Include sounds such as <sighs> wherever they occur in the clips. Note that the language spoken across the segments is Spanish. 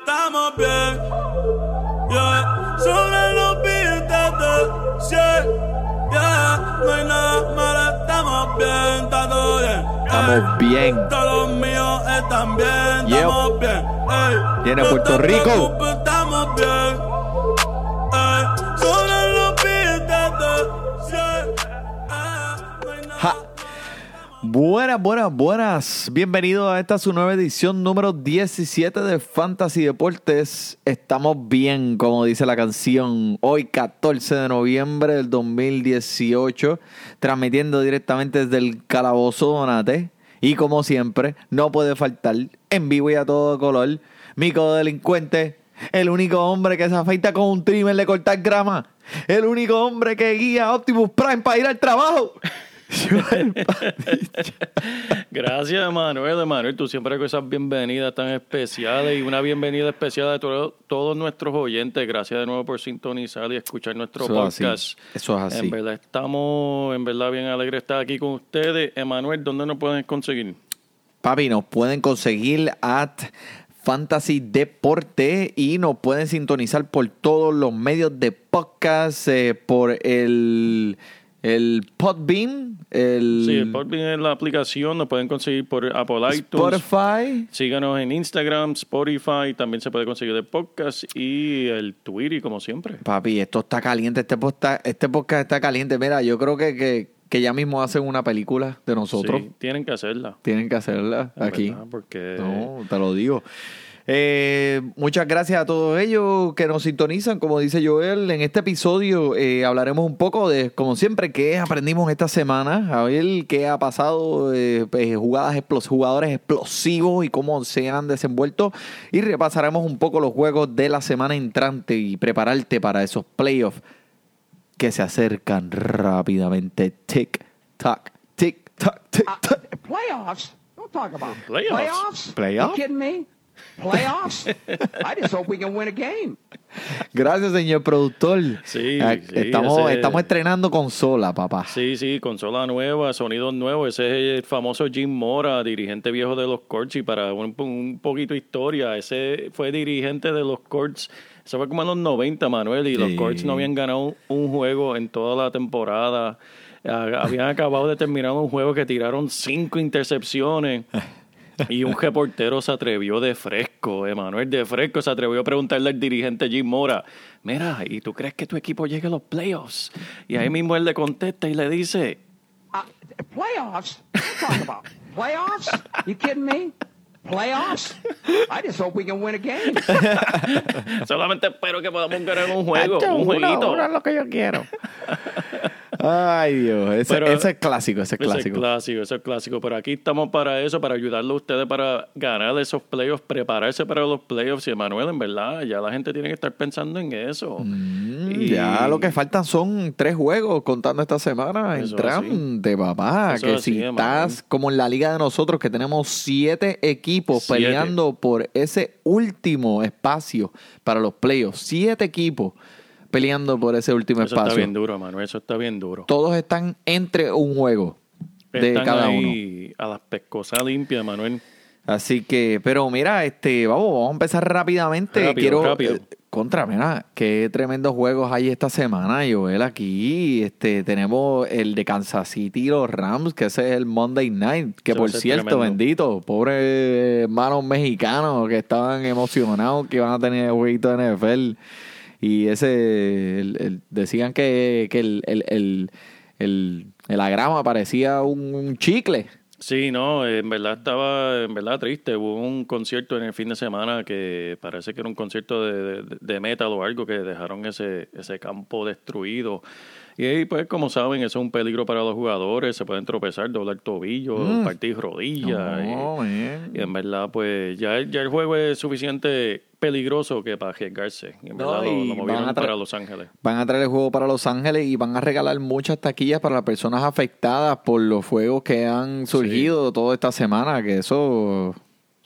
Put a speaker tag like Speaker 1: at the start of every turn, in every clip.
Speaker 1: Estamos bien, yeah. Sobre los billetes de 100, yeah. No hay nada malo, estamos bien, está todo bien.
Speaker 2: Estamos bien.
Speaker 1: Todos los míos están bien, estamos bien.
Speaker 2: Viene Puerto Rico.
Speaker 1: estamos bien.
Speaker 2: Buenas, buenas, buenas. Bienvenido a esta su nueva edición número 17 de Fantasy Deportes. Estamos bien, como dice la canción. Hoy 14 de noviembre del 2018, transmitiendo directamente desde el Calabozo Donate. Y como siempre, no puede faltar en vivo y a todo color, mi codelincuente, el único hombre que se afeita con un trimmer de cortar grama, el único hombre que guía Optimus Prime para ir al trabajo.
Speaker 3: Gracias, Emanuel. Emanuel, tú siempre con esas bienvenidas tan especiales y una bienvenida especial a to- todos nuestros oyentes. Gracias de nuevo por sintonizar y escuchar nuestro
Speaker 2: Eso es
Speaker 3: podcast.
Speaker 2: Eso es así.
Speaker 3: En verdad, estamos en verdad bien alegres de estar aquí con ustedes. Emanuel, ¿dónde nos pueden conseguir?
Speaker 2: Papi, nos pueden conseguir at Fantasy Deporte y nos pueden sintonizar por todos los medios de podcast, eh, por el, el Podbean, el,
Speaker 3: Sí, por bien la aplicación, nos pueden conseguir por Apple iTunes.
Speaker 2: Spotify.
Speaker 3: Síganos en Instagram, Spotify, también se puede conseguir el podcast y el Twitter, como siempre.
Speaker 2: Papi, esto está caliente, este podcast, este podcast está caliente. Mira, yo creo que, que, que ya mismo hacen una película de nosotros.
Speaker 3: Sí, tienen que hacerla.
Speaker 2: Tienen que hacerla
Speaker 3: en
Speaker 2: aquí.
Speaker 3: verdad, porque
Speaker 2: No, te lo digo. Eh, muchas gracias a todos ellos que nos sintonizan. Como dice Joel, en este episodio eh, hablaremos un poco de, como siempre, qué aprendimos esta semana. A ver qué ha pasado, eh, pues, jugadas explos- jugadores explosivos y cómo se han desenvuelto. Y repasaremos un poco los juegos de la semana entrante y prepararte para esos playoffs que se acercan rápidamente. Tic, tac, tic, tac, tic, tac.
Speaker 4: Playoffs? Don't talk about
Speaker 3: Playoffs?
Speaker 4: Playoffs?
Speaker 2: Playoff?
Speaker 4: You kidding me? Playoffs? I just hope we can win a game.
Speaker 2: Gracias, señor productor.
Speaker 3: Sí,
Speaker 2: Eh,
Speaker 3: sí,
Speaker 2: estamos,
Speaker 3: ese-
Speaker 2: estamos estrenando consola, papá.
Speaker 3: Sí, sí, consola nueva, sonidos nuevos. Ese es el famoso Jim Mora, dirigente viejo de los Courts. Y para un, un poquito de historia, ese fue dirigente de los Courts. Eso fue como en los 90, Manuel. Y los
Speaker 2: Sí.
Speaker 3: Courts no habían ganado un juego en toda la temporada. Ah, Habían acabado de terminar un juego que tiraron cinco intercepciones. <laughs> Y un reportero se atrevió de fresco, Emanuel de fresco, se atrevió a preguntarle al dirigente Jim Mora, mira, ¿y tú crees que tu equipo llegue a los playoffs? Y ahí mismo él le contesta y le dice,
Speaker 4: Uh, playoffs? Don't talk about playoffs? You kidding me? Playoffs? I just hope we can win a game. <laughs>
Speaker 3: solamente espero que podamos ganar un juego,
Speaker 2: Hacho,
Speaker 3: un jueguito.
Speaker 2: una es lo que yo quiero. Ay, Dios. Ese,
Speaker 3: Pero-
Speaker 2: ese es clásico, ese es
Speaker 3: Ese
Speaker 2: clásico.
Speaker 3: es clásico, ese es clásico. Pero aquí estamos para eso, para ayudarle a ustedes para ganar esos playoffs, prepararse para los playoffs. Y Emanuel, en verdad, ya la gente tiene que estar pensando en eso.
Speaker 2: Mm,
Speaker 3: Y-
Speaker 2: Ya lo que faltan son tres juegos contando esta semana.
Speaker 3: Eso
Speaker 2: Entrante, papá.
Speaker 3: Eso
Speaker 2: que
Speaker 3: así,
Speaker 2: si
Speaker 3: Emanuel.
Speaker 2: estás como en la liga de nosotros, que tenemos siete equipos
Speaker 3: Siete.
Speaker 2: peleando por ese último espacio para los playoffs. Siete equipos peleando por ese último
Speaker 3: Eso está
Speaker 2: espacio.
Speaker 3: bien duro, Emanuel, eso está bien duro.
Speaker 2: Todos están entre un juego de
Speaker 3: Están
Speaker 2: cada uno.
Speaker 3: ahí a las pescosas limpias, Manuel.
Speaker 2: Así que, pero mira, este, vamos, vamos a empezar rápidamente.
Speaker 3: Rápido,
Speaker 2: Quiero
Speaker 3: rápido.
Speaker 2: eh, contra, mira, qué tremendos juegos hay esta semana, Joel, aquí. Este, tenemos el de Kansas City y los Rams, que ese es el Monday Night, que por cierto,
Speaker 3: tremendo.
Speaker 2: bendito, pobres hermanos mexicanos que estaban emocionados que iban a tener el jueguito de NFL. Y ese, el- decían que, que el, el, agrama parecía un, un chicle.
Speaker 3: Sí, no, en verdad estaba, en verdad triste. Hubo un concierto en el fin de semana que parece que era un concierto de, de- de metal o algo que dejaron ese, ese campo destruido. Y ahí, pues, como saben, eso es un peligro para los jugadores. Se pueden tropezar, doblar tobillo, partir rodillas. y-
Speaker 2: No, man.
Speaker 3: y, en verdad, pues, ya, ya el juego es suficiente peligroso que para arriesgarse. Y en
Speaker 2: No,
Speaker 3: verdad, lo,
Speaker 2: y
Speaker 3: movieron para Los Ángeles.
Speaker 2: Van a traer el juego para Los Ángeles y van a regalar muchas taquillas para las personas afectadas por los fuegos que han surgido toda esta semana, que eso,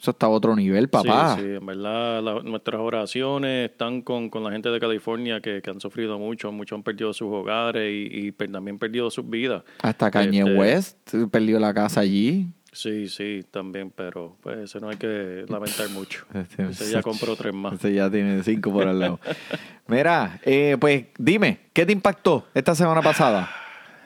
Speaker 2: eso está a otro nivel, papá.
Speaker 3: Sí, sí, en verdad, la- nuestras oraciones están con, con la gente de California que, que han sufrido mucho. Muchos han perdido sus hogares y, y per- también perdido sus vidas.
Speaker 2: Hasta Kanye
Speaker 3: Este,
Speaker 2: West perdió la casa allí.
Speaker 3: Sí, sí, también, pero pues eso no hay que lamentar mucho. <laughs>
Speaker 2: Este,
Speaker 3: Ese ya compró tres más.
Speaker 2: Este ya tiene cinco por al lado. <laughs> Mira, eh, pues dime, ¿qué te impactó esta semana pasada?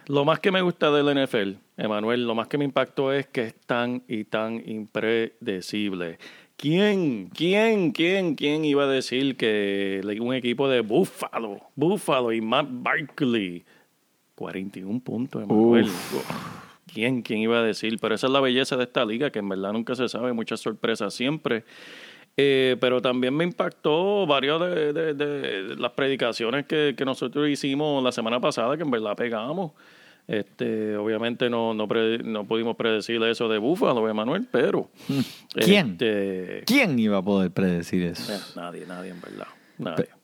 Speaker 3: Lo más que me gusta del NFL, Emanuel, lo más que me impactó es que es tan y tan impredecible. ¿Quién, quién, quién, quién iba a decir que un equipo de Buffalo, Buffalo y Matt Barkley, 41 puntos, Emanuel? ¿Quién, quién iba a decir? Pero esa es la belleza de esta liga, que en verdad nunca se sabe, muchas sorpresas siempre. Eh, pero también me impactó varias de, de- de las predicaciones que, que nosotros hicimos la semana pasada, que en verdad pegamos. Este, obviamente no, no, pre- no pudimos predecir eso de Búfalo, Emanuel, pero...
Speaker 2: ¿Quién?
Speaker 3: este,
Speaker 2: ¿Quién iba a poder predecir
Speaker 3: eh,
Speaker 2: eso?
Speaker 3: nadie, nadie, en verdad. Nadie.
Speaker 2: Pero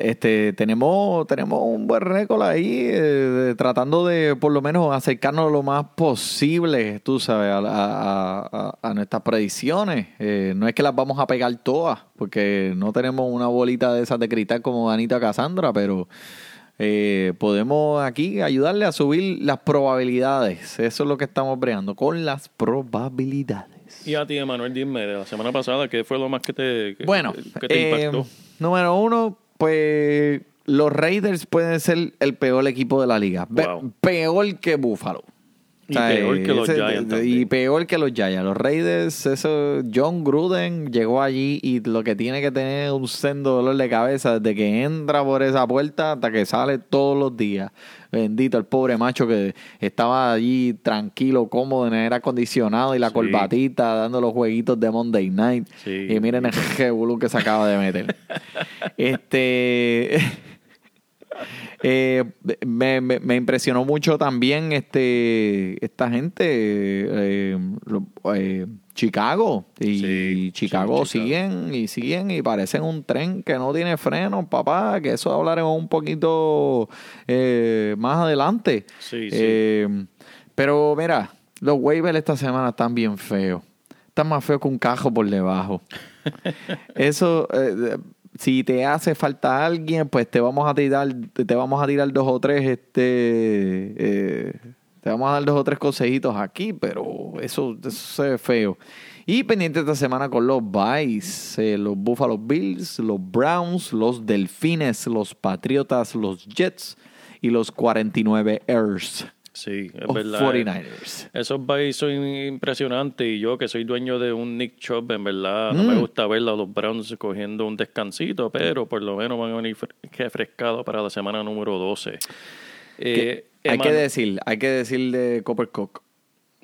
Speaker 2: este tenemos tenemos un buen récord ahí, eh, tratando de por lo menos acercarnos lo más posible, tú sabes, a, a- a- a nuestras predicciones. Eh, no es que las vamos a pegar todas, porque no tenemos una bolita de esas de cristal como Danita Cassandra, pero eh, podemos aquí ayudarle a subir las probabilidades. Eso es lo que estamos breando, con las probabilidades.
Speaker 3: Y a ti, Emanuel, dime, de la semana pasada, ¿qué fue lo más que te, que-
Speaker 2: Bueno,
Speaker 3: que te
Speaker 2: eh,
Speaker 3: impactó?
Speaker 2: número uno, pues los Raiders pueden ser el peor equipo de la liga.
Speaker 3: Wow.
Speaker 2: Peor que Buffalo.
Speaker 3: Y peor que los Giants
Speaker 2: Y peor que los Giants. Los Raiders, eso, John Gruden llegó allí y lo que tiene que tener es un sendo dolor de cabeza desde que entra por esa puerta hasta que sale todos los días. Bendito el pobre macho que estaba allí tranquilo, cómodo en el aire acondicionado y la
Speaker 3: Sí.
Speaker 2: corbatita dando los jueguitos de Monday Night.
Speaker 3: Sí.
Speaker 2: Y miren el <laughs> revolú que se acaba de meter. <laughs> este. Eh, me, me- me impresionó mucho también este esta gente, eh, lo- eh, Chicago. Y
Speaker 3: Sí,
Speaker 2: Chicago
Speaker 3: sí, Chicago.
Speaker 2: siguen y siguen y parecen un tren que no tiene freno, papá. Que eso hablaremos un poquito más adelante.
Speaker 3: Sí,
Speaker 2: pero mira, los waivers esta semana están bien feos. Están más feos que un cajo por debajo. <laughs> Eso, eh, si te hace falta alguien, pues te vamos a tirar, te vamos a tirar dos o tres, este, eh, te vamos a dar dos o tres consejitos aquí, pero eso, se ve feo. Y pendiente esta semana con los Vice, los Buffalo Bills, los Browns, los Delfines, los Patriotas, los Jets y los 49 Ers.
Speaker 3: Sí, es verdad.
Speaker 2: 49ers.
Speaker 3: Esos byes son impresionantes y yo que soy dueño de un Nick Chubb, en verdad, no me
Speaker 2: Mm.
Speaker 3: gusta ver a los Browns cogiendo un descansito, pero por lo menos van a venir fre- refrescados para la semana número 12. Eh,
Speaker 2: Hay que decir, hay que decir de Copper Cook.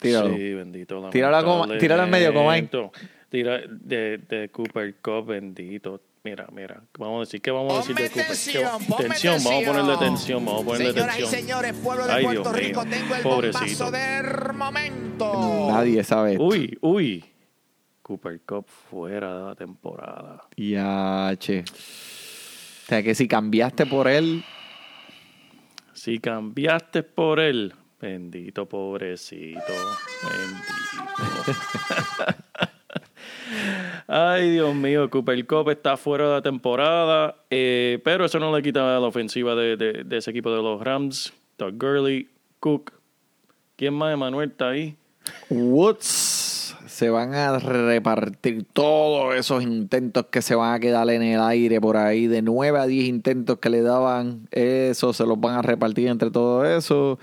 Speaker 2: Tíralo.
Speaker 3: Sí, bendito.
Speaker 2: Tírala al medio, como hay.
Speaker 3: lamentablemente. Tira de, de Cooper Cup, bendito. Mira, mira, vamos a decir, ¿qué vamos a decir de Cooper
Speaker 5: tensión,
Speaker 3: Tensión, vamos a ponerle
Speaker 5: tensión.
Speaker 3: tensión, vamos a ponerle
Speaker 5: Señoras
Speaker 3: tensión.
Speaker 5: y señores, pueblo de
Speaker 3: Ay,
Speaker 5: Puerto
Speaker 3: Dios
Speaker 5: Rico,
Speaker 3: mío,
Speaker 5: tengo el
Speaker 3: pobrecito.
Speaker 5: bombazo del momento.
Speaker 2: Nadie sabe esto.
Speaker 3: Uy, uy. Cooper Cup fuera de la temporada.
Speaker 2: Ya, che. O sea que si cambiaste por él,
Speaker 3: Si cambiaste por él, bendito pobrecito, bendito. <laughs> Ay, Dios mío, Cooper Cup está fuera de la temporada, eh, pero eso no le quita la ofensiva de, de- ese equipo de los Rams. Todd Gurley, Cook. ¿Quién más, Emanuel, está ahí?
Speaker 2: Woods se van a repartir todos esos intentos que se van a quedar en el aire por ahí. De 9 a 10 intentos que le daban, eso se los van a repartir entre todo eso,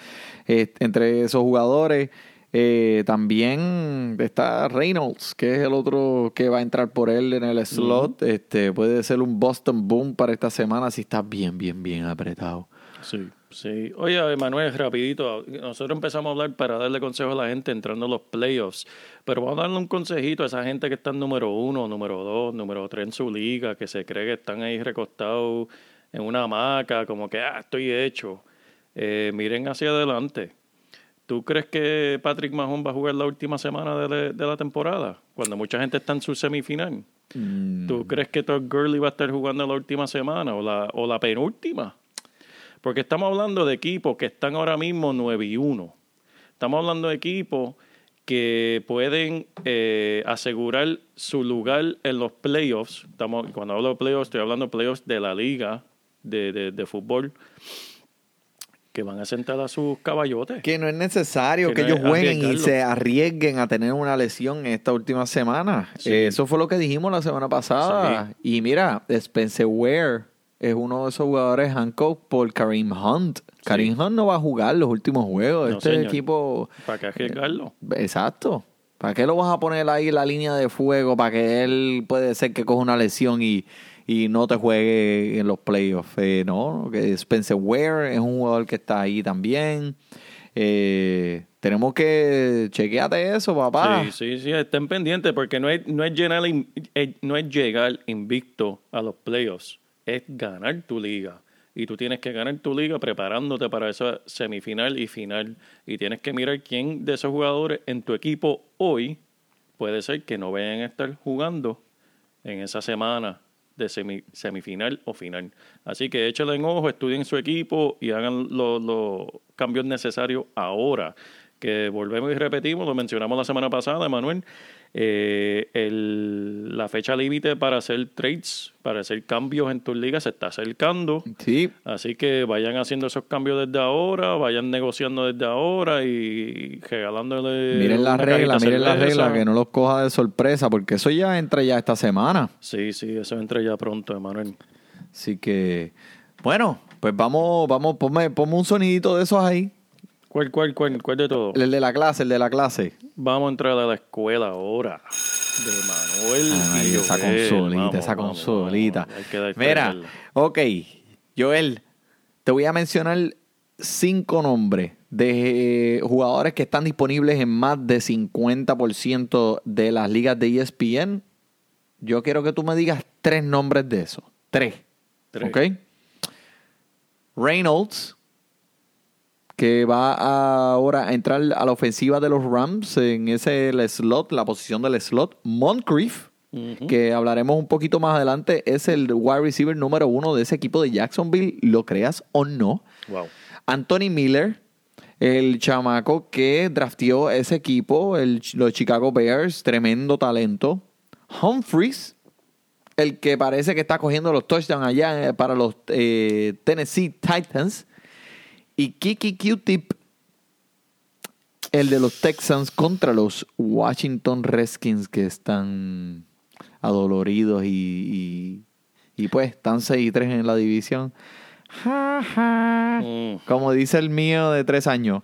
Speaker 2: eh, entre esos jugadores. Eh, también está Reynolds, que es el otro que va a entrar por él en el slot. Este puede ser un Boston Boom para esta semana si está bien, bien, bien apretado.
Speaker 3: Sí, sí. Oye, Emanuel, rapidito, nosotros empezamos a hablar para darle consejo a la gente entrando a los playoffs, pero vamos a darle un consejito a esa gente que está en número uno, número dos, número tres en su liga, que se cree que están ahí recostados en una hamaca, como que, ah, estoy hecho. eh, miren hacia adelante. ¿Tú crees que Patrick Mahomes va a jugar la última semana de, la- de la temporada? Cuando mucha gente está en su semifinal.
Speaker 2: Mm.
Speaker 3: ¿Tú crees que Todd Gurley va a estar jugando la última semana o la, o la penúltima? Porque estamos hablando de equipos que están ahora mismo 9 y 1. Estamos hablando de equipos que pueden eh, asegurar su lugar en los playoffs. Estamos, cuando hablo de playoffs, estoy hablando de playoffs de la liga de, de- de fútbol, que van a sentar a sus caballotes.
Speaker 2: Que no es necesario
Speaker 3: Que
Speaker 2: que,
Speaker 3: no
Speaker 2: ellos jueguen y se arriesguen a tener una lesión en esta última semana.
Speaker 3: Sí.
Speaker 2: Eh, eso fue lo que dijimos la semana pasada. Y mira, Spencer Ware es uno de esos jugadores handcuffed por Kareem Hunt. Kareem Hunt no va a jugar los últimos juegos.
Speaker 3: No,
Speaker 2: este
Speaker 3: señor.
Speaker 2: equipo...
Speaker 3: ¿Para qué arriesgarlo?
Speaker 2: Exacto. ¿Para qué lo vas a poner ahí en la línea de fuego? Para que él puede ser que coja una lesión y, y no te juegue en los playoffs. Eh, no, Spencer Ware es un jugador que está ahí también. Eh, tenemos que chequeate eso, papá.
Speaker 3: Sí, sí, sí, estén pendientes porque no es, no es, llenar, eh, no es llegar invicto a los playoffs, es ganar tu liga. Y tú tienes que ganar tu liga preparándote para esa semifinal y final. Y tienes que mirar quién de esos jugadores en tu equipo hoy puede ser que no vayan a estar jugando en esa semana de semi- semifinal o final. Así que échale en ojo, estudien su equipo y hagan lo- los cambios necesarios ahora. Que volvemos y repetimos, lo mencionamos la semana pasada, Manuel. Eh, el- la fecha límite para hacer trades, para hacer cambios en tus ligas se está acercando.
Speaker 2: Sí,
Speaker 3: Así que vayan haciendo esos cambios desde ahora, vayan negociando desde ahora y regalándole.
Speaker 2: miren la
Speaker 3: una
Speaker 2: regla,
Speaker 3: cajita de
Speaker 2: miren la
Speaker 3: cerveza.
Speaker 2: regla, que no los coja de sorpresa, porque eso ya entra ya esta semana.
Speaker 3: Sí, sí, eso entra ya pronto, Emanuel.
Speaker 2: Así que, bueno, pues vamos, vamos, ponme, ponme un sonidito de esos ahí.
Speaker 3: ¿Cuál, cuál, cuál, cuál de todo?
Speaker 2: El de la clase, el de la clase.
Speaker 3: Vamos a entrar a la escuela ahora. De Manuel.
Speaker 2: Ay, esa
Speaker 3: Joel.
Speaker 2: consolita,
Speaker 3: Vamos,
Speaker 2: esa
Speaker 3: vamos,
Speaker 2: consolita.
Speaker 3: vamos.
Speaker 2: Mira, ok, Joel, te voy a mencionar cinco nombres de eh, jugadores que están disponibles en más de 50% de las ligas de ESPN. Yo quiero que tú me digas tres nombres de esos. Tres.
Speaker 3: Tres.
Speaker 2: ¿Ok? Reynolds, que va a ahora a entrar a la ofensiva de los Rams en ese el slot, la posición del slot. Moncrief, que hablaremos un poquito más adelante, es el wide receiver número uno de ese equipo de Jacksonville, lo creas o no.
Speaker 3: Wow.
Speaker 2: Anthony Miller, el chamaco que drafteó ese equipo, el, los Chicago Bears, tremendo talento. Humphries, el que parece que está cogiendo los touchdowns allá eh, para los eh, Tennessee Titans. Y Kiki Q-Tip, el de los Texans contra los Washington Redskins que están adoloridos y, y, y pues están 6 y 3 en la división. Ja, ja.
Speaker 3: Mm.
Speaker 2: Como dice el mío de tres años.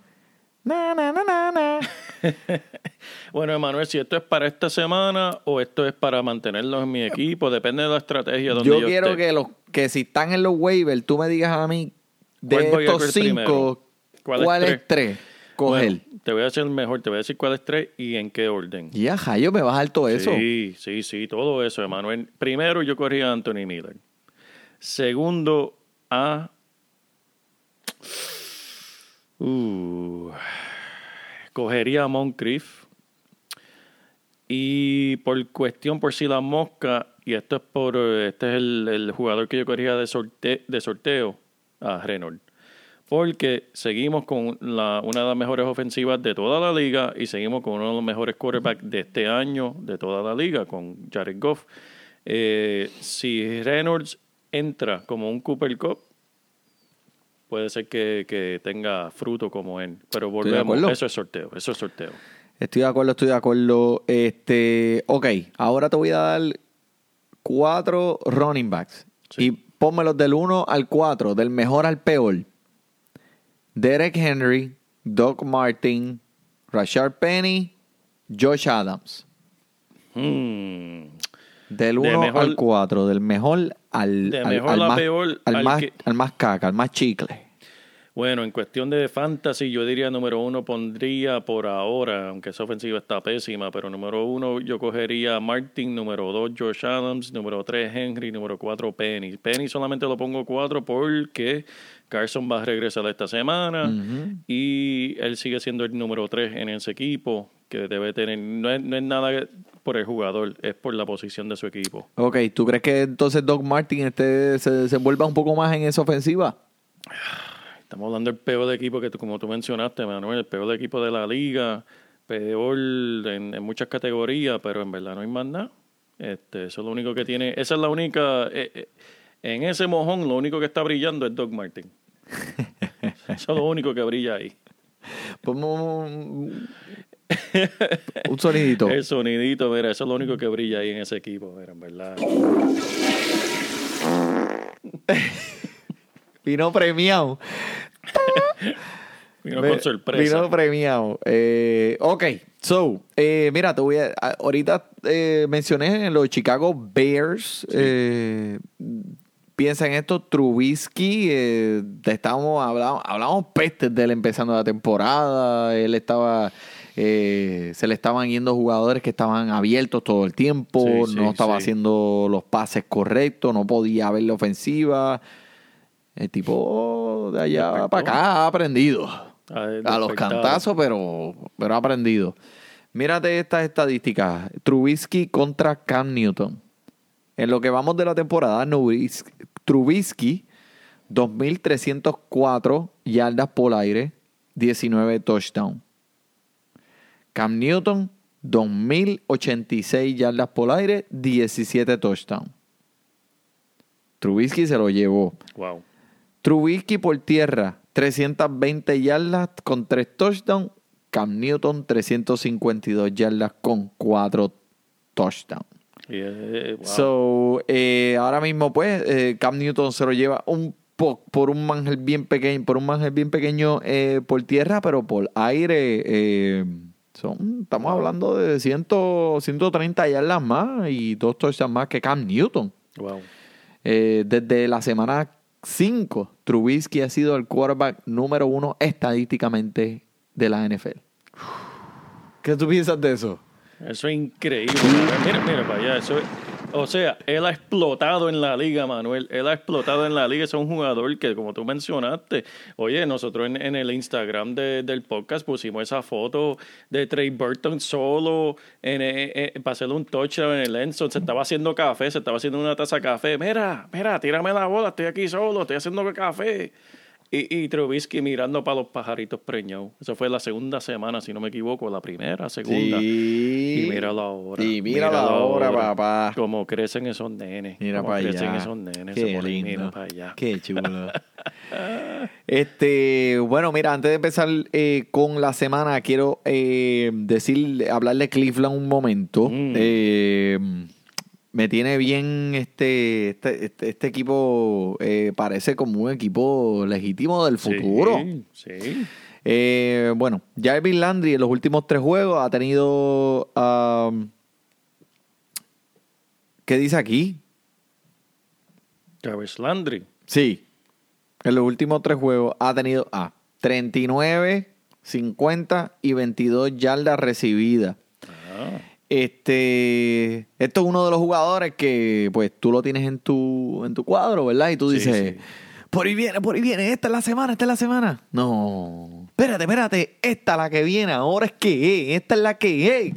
Speaker 2: Na, na, na, na, na. <laughs>
Speaker 3: Bueno, Emanuel, si esto es para esta semana o esto es para mantenerlos en mi equipo, depende de la estrategia donde yo,
Speaker 2: Yo quiero
Speaker 3: esté.
Speaker 2: que los que si están en los waivers, tú me digas a mí
Speaker 3: ¿Cuál
Speaker 2: de estos cinco? ¿cuál,
Speaker 3: ¿Cuál es
Speaker 2: es tres? Coger.
Speaker 3: Bueno, te voy a hacer mejor, te voy a decir cuál es tres y en qué orden.
Speaker 2: Ya, Jayo, me vas a dar todo eso.
Speaker 3: Sí, sí, sí, todo eso, Emanuel. Primero yo corría a Anthony Miller. Segundo a... Uh, cogería a Moncrief. Y por cuestión, por si la mosca, y esto es por, eh, este es el, el jugador que yo corría de, sorte- de sorteo, a Reynolds. Porque seguimos con la, una de las mejores ofensivas de toda la liga y seguimos con uno de los mejores quarterbacks de este año de toda la liga, con Jared Goff. Eh, si Reynolds entra como un Cooper Cup, puede ser que, que tenga fruto como él. Pero volvemos, eso es sorteo, eso es sorteo.
Speaker 2: Estoy de acuerdo, estoy de acuerdo. Este, ok, ahora te voy a dar cuatro running backs.
Speaker 3: Sí.
Speaker 2: Y pónmelos del 1 al 4, del mejor al peor. Derek Henry, Doc Martin, Rashard Penny, Josh Adams.
Speaker 3: Hmm.
Speaker 2: Del
Speaker 3: De
Speaker 2: 1
Speaker 3: mejor-
Speaker 2: al 4, del mejor al,
Speaker 3: De
Speaker 2: al-
Speaker 3: mejor
Speaker 2: al más,
Speaker 3: peor,
Speaker 2: al,
Speaker 3: al
Speaker 2: más,
Speaker 3: que-
Speaker 2: al más caca, al más chicle.
Speaker 3: Bueno, en cuestión de fantasy, yo diría número uno pondría por ahora, aunque esa ofensiva está pésima, pero número uno yo cogería a Martin, número dos Josh Adams, número tres Henry, número cuatro Penny. Penny solamente lo pongo cuatro porque Carson va a regresar esta semana y él sigue siendo el número tres en ese equipo que debe tener, no es, no es nada por el jugador, es por la posición de su equipo.
Speaker 2: Ok, ¿tú crees que entonces Doc Martin este, se, se envuelva un poco más en esa ofensiva?
Speaker 3: Estamos hablando del peor equipo que, tú- como tú mencionaste, Manuel, el peor equipo de la liga, peor en, en muchas categorías, pero en verdad no hay más nada. Este, eso es lo único que tiene, esa es la única, eh, eh, en ese mojón lo único que está brillando es Doug Martin. eso es lo único que brilla ahí.
Speaker 2: Un, un sonidito.
Speaker 3: El sonidito, mira, eso es lo único que brilla ahí en ese equipo, mira, en verdad.
Speaker 2: Vino premiado. <laughs>
Speaker 3: Vino con sorpresa.
Speaker 2: Vino premiado. Eh, ok, so, eh, mira, te voy a. ahorita eh, mencioné los Chicago Bears. Eh, piensa en esto, Trubisky. eh, te estábamos hablando, hablamos pestes de él empezando la temporada. Él estaba. eh, se le estaban yendo jugadores que estaban abiertos todo el tiempo,
Speaker 3: Sí, sí,
Speaker 2: no estaba
Speaker 3: sí.
Speaker 2: haciendo los pases correctos, no podía ver la ofensiva. El tipo de allá
Speaker 3: Despertó.
Speaker 2: para acá ha aprendido.
Speaker 3: Ah,
Speaker 2: A los cantazos, pero, pero ha aprendido. Mírate estas estadísticas. Trubisky contra Cam Newton. En lo que vamos de la temporada, Trubisky, 2.304 yardas por aire, 19 touchdowns. Cam Newton, 2.086 yardas por aire, 17 touchdowns. Trubisky se lo llevó.
Speaker 3: Wow.
Speaker 2: Trubisky por tierra, 320 yardas con 3 touchdowns. Cam Newton, 352 yardas con 4 touchdowns.
Speaker 3: Wow.
Speaker 2: So, eh, ahora mismo, pues, eh, Cam Newton se lo lleva un po- por un mangel bien pequeño, por un mangel bien pequeño eh, por tierra, pero por aire, son, estamos hablando de 100, 130 yardas más y dos touchdowns más que Cam Newton.
Speaker 3: wow.
Speaker 2: Desde la semana 5, Trubisky ha sido el quarterback número uno estadísticamente de la NFL. ¿Qué tú piensas de eso?
Speaker 3: Eso es increíble. Mira, mira para allá. Eso es- o sea, él ha explotado en la liga, Manuel. Él ha explotado en la liga. Es un jugador que, como tú mencionaste, oye, nosotros en, en el Instagram de- del podcast pusimos esa foto de Trey Burton solo en, eh, eh, para hacerle un touchdown en el Enzo. Se estaba haciendo café, se estaba haciendo una taza de café. Mira, mira, tírame la bola, estoy aquí solo, estoy haciendo café. Y, y Trubisky mirando para los pajaritos preñados. Eso fue la segunda semana, si no me equivoco, la primera, segunda.
Speaker 2: Sí.
Speaker 3: Y míralo ahora.
Speaker 2: Y míralo ahora, papá.
Speaker 3: Cómo crecen esos nenes.
Speaker 2: Mira para
Speaker 3: crecen
Speaker 2: allá.
Speaker 3: esos nenes.
Speaker 2: Qué
Speaker 3: se
Speaker 2: lindo.
Speaker 3: Mira para allá.
Speaker 2: Qué chulo. <laughs> este, bueno, mira, antes de empezar eh, con la semana, quiero eh, decir, hablar de Cleveland un momento.
Speaker 3: Mm.
Speaker 2: Eh, me tiene bien este, este, este, este equipo, eh, parece como un equipo legítimo del futuro.
Speaker 3: Sí, sí.
Speaker 2: Eh, bueno, Jarvis Landry en los últimos tres juegos ha tenido. um, ¿Qué dice aquí?
Speaker 3: Jarvis Landry.
Speaker 2: Sí. En los últimos tres juegos ha tenido ah, 39, 50 y 22 yardas recibidas.
Speaker 3: Ah,
Speaker 2: Este, esto es uno de los jugadores que pues tú lo tienes en tu en tu cuadro, ¿verdad? Y tú dices,
Speaker 3: sí.
Speaker 2: por ahí viene, por ahí viene, esta es la semana, esta es la semana. No, espérate, espérate, esta es la que viene, ahora es que es, esta es la que es.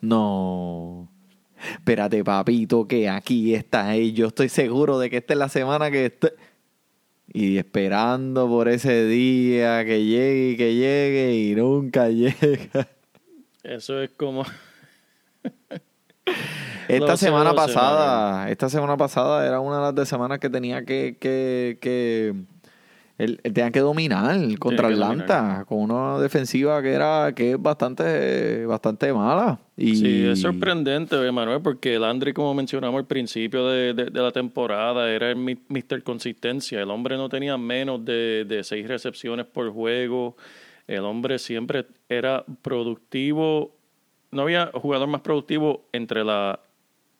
Speaker 2: No. Espérate, papito, que aquí está él. Yo estoy seguro de que esta es la semana que estoy. Y esperando por ese día que llegue y que llegue y nunca <laughs> llega.
Speaker 3: eso es como. <laughs>
Speaker 2: Esta
Speaker 3: sé,
Speaker 2: semana
Speaker 3: sé,
Speaker 2: pasada, esta semana pasada era una de las de semanas que tenía que, que, que él, él tenía que dominar contra
Speaker 3: que
Speaker 2: Atlanta
Speaker 3: dominar.
Speaker 2: con una defensiva que era que es bastante bastante mala y
Speaker 3: Sí, es sorprendente, Manuel, porque Landry, como mencionamos al principio de, de- de la temporada, era el Mr. Consistencia. El hombre no tenía menos de, de seis recepciones por juego. El hombre siempre era productivo. No había jugador más productivo entre la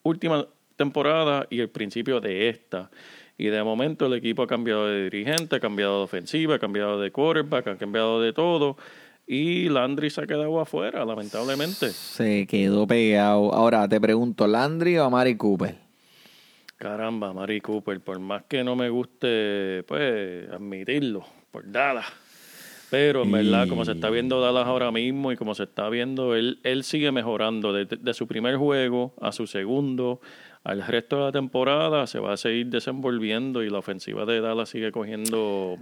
Speaker 3: última temporada y el principio de esta. Y de momento el equipo ha cambiado de dirigente, ha cambiado de ofensiva, ha cambiado de quarterback, ha cambiado de todo. Y Landry se ha quedado afuera, lamentablemente.
Speaker 2: Se quedó pegado. Ahora te pregunto, ¿Landry o Amari Cooper?
Speaker 3: Caramba, Mari Cooper, por más que no me guste, pues, admitirlo, por Dallas. Pero en verdad, como se está viendo Dallas ahora mismo y como se está viendo, él, él sigue mejorando de, de su primer juego a su segundo, al resto de la temporada, se va a seguir desenvolviendo y la ofensiva de Dallas sigue cogiendo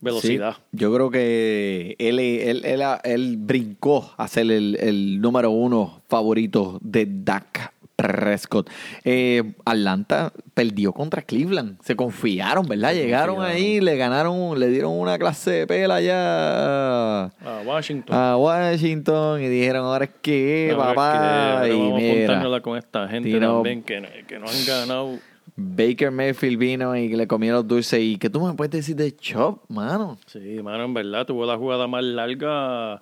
Speaker 3: velocidad.
Speaker 2: Sí, yo creo que él, él, él, él brincó a ser el, el número uno favorito de Dak Prescott. Eh, Atlanta perdió contra Cleveland. Se confiaron, ¿verdad? Llegaron
Speaker 3: confiaron.
Speaker 2: ahí, le ganaron, le dieron una clase de pela ya
Speaker 3: A Washington.
Speaker 2: a Washington y dijeron, ahora es que,
Speaker 3: Ahora es
Speaker 2: papá.
Speaker 3: que
Speaker 2: y mira,
Speaker 3: con esta gente también que, no- que no han ganado.
Speaker 2: Baker Mayfield vino y le comieron los dulces. ¿Y qué tú me puedes decir de Chop, mano?
Speaker 3: Sí, mano, en verdad tuvo la jugada más larga,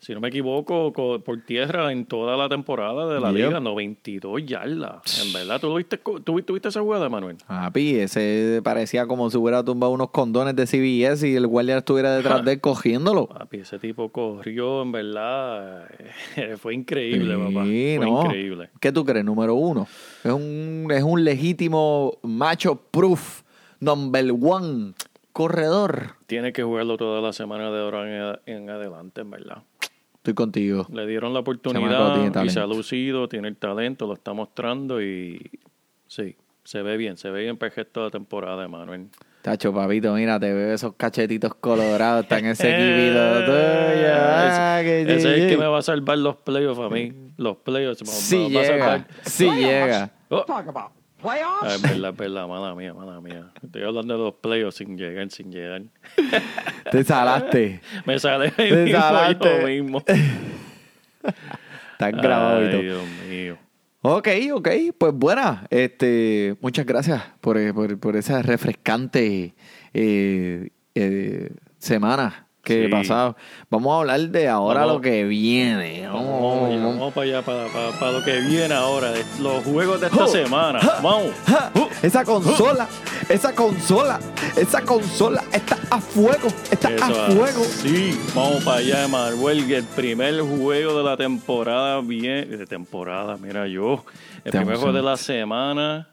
Speaker 3: si no me equivoco, co- por tierra en toda la temporada de la
Speaker 2: Yep.
Speaker 3: liga, 92 yardas. En verdad, ¿tú, viste, tú, tú viste esa jugada, Manuel?
Speaker 2: Papi, ese parecía como si hubiera tumbado unos condones de CBS y el guardia estuviera detrás de él cogiéndolo.
Speaker 3: Papi, ese tipo corrió, en verdad, <laughs> fue increíble, papá. Fue
Speaker 2: no.
Speaker 3: increíble.
Speaker 2: ¿Qué tú crees? Número uno. Es un, es un legítimo macho proof, number one, corredor.
Speaker 3: Tiene que jugarlo toda la semana de ahora en adelante, en verdad.
Speaker 2: Estoy contigo.
Speaker 3: Le dieron la oportunidad y se ha lucido, tiene el talento, lo está mostrando y sí, se ve bien, se ve bien perfecto la temporada, Manuel.
Speaker 2: Tacho, papito, mira, te veo esos cachetitos colorados, están en <laughs> ese equipito tuyo. Ah,
Speaker 3: ese, es el que me va a salvar los playoffs a mí. Los playoffs. me-
Speaker 2: Sí
Speaker 3: me va a
Speaker 2: llega,
Speaker 3: salvar.
Speaker 2: sí llega.
Speaker 3: Oh.
Speaker 4: Talk about
Speaker 3: Ah,
Speaker 4: playoffs.
Speaker 3: es verdad, es verdad, mala mía, mala mía. Estoy hablando de los playoffs sin llegar, sin llegar. <laughs>
Speaker 2: Te salaste.
Speaker 3: Me sale
Speaker 2: Te
Speaker 3: mismo
Speaker 2: salaste.
Speaker 3: yo mismo.
Speaker 2: Estás grabado y
Speaker 3: Ay,
Speaker 2: todo.
Speaker 3: Dios mío.
Speaker 2: Ok, ok, pues buena. Este, muchas gracias por, por, por esa refrescante eh, eh, semana que
Speaker 3: Sí.
Speaker 2: pasado. Vamos a hablar de ahora
Speaker 3: Vamos.
Speaker 2: lo que viene. Vamos,
Speaker 3: Vamos,
Speaker 2: vamos.
Speaker 3: vamos para allá, para, para, para lo que viene ahora, de los juegos de esta
Speaker 2: Oh,
Speaker 3: semana. Vamos.
Speaker 2: Esa consola, esa consola, esa consola está a fuego, está
Speaker 3: Eso
Speaker 2: a fuego.
Speaker 3: Sí, vamos para allá, Manuel. El primer juego de la temporada, bien, de temporada, mira yo. El
Speaker 2: Te
Speaker 3: primer juego de la semana.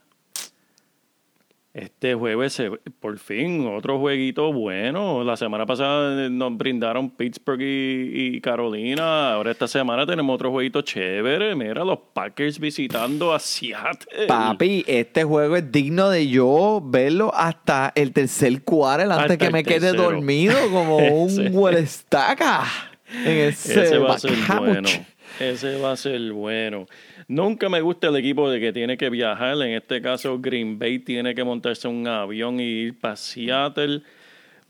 Speaker 3: Este jueves, por fin, otro jueguito bueno. La semana pasada nos brindaron Pittsburgh y, y Carolina. Ahora esta semana tenemos otro jueguito chévere. Mira, los Packers visitando a Seattle.
Speaker 2: Papi, este juego es digno de yo verlo hasta el tercer quarter antes
Speaker 3: Hasta
Speaker 2: que me quede dormido como <laughs> un huelestaca en ese,
Speaker 3: Ese va a ser bueno. Ese va a ser bueno. Nunca me gusta el equipo de que tiene que viajar. En este caso, Green Bay tiene que montarse un avión y ir para Seattle.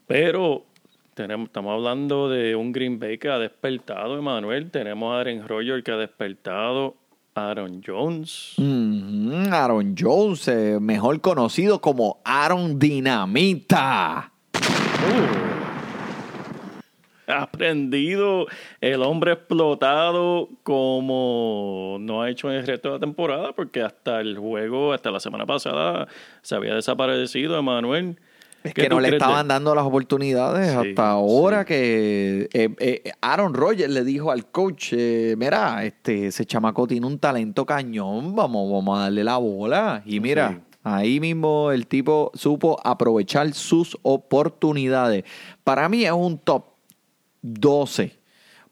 Speaker 3: Pero tenemos, estamos hablando de un Green Bay que ha despertado, Emanuel. Tenemos a Aaron Rodgers que ha despertado. Aaron Jones.
Speaker 2: Mm, Aaron Jones, eh, mejor conocido como Aaron Dinamita.
Speaker 3: Ha aprendido el hombre explotado como no ha hecho en el resto de la temporada, porque hasta el juego, hasta la semana pasada, se había desaparecido Emanuel.
Speaker 2: Es
Speaker 3: ¿Qué
Speaker 2: que no le
Speaker 3: de-
Speaker 2: estaban dando las oportunidades
Speaker 3: Sí,
Speaker 2: hasta ahora
Speaker 3: sí.
Speaker 2: que eh, eh, Aaron Rodgers le dijo al coach, eh, mira, este, ese chamaco tiene un talento cañón, vamos, vamos a darle la bola. Y mira,
Speaker 3: Sí.
Speaker 2: ahí mismo el tipo supo aprovechar sus oportunidades. Para mí es un top 12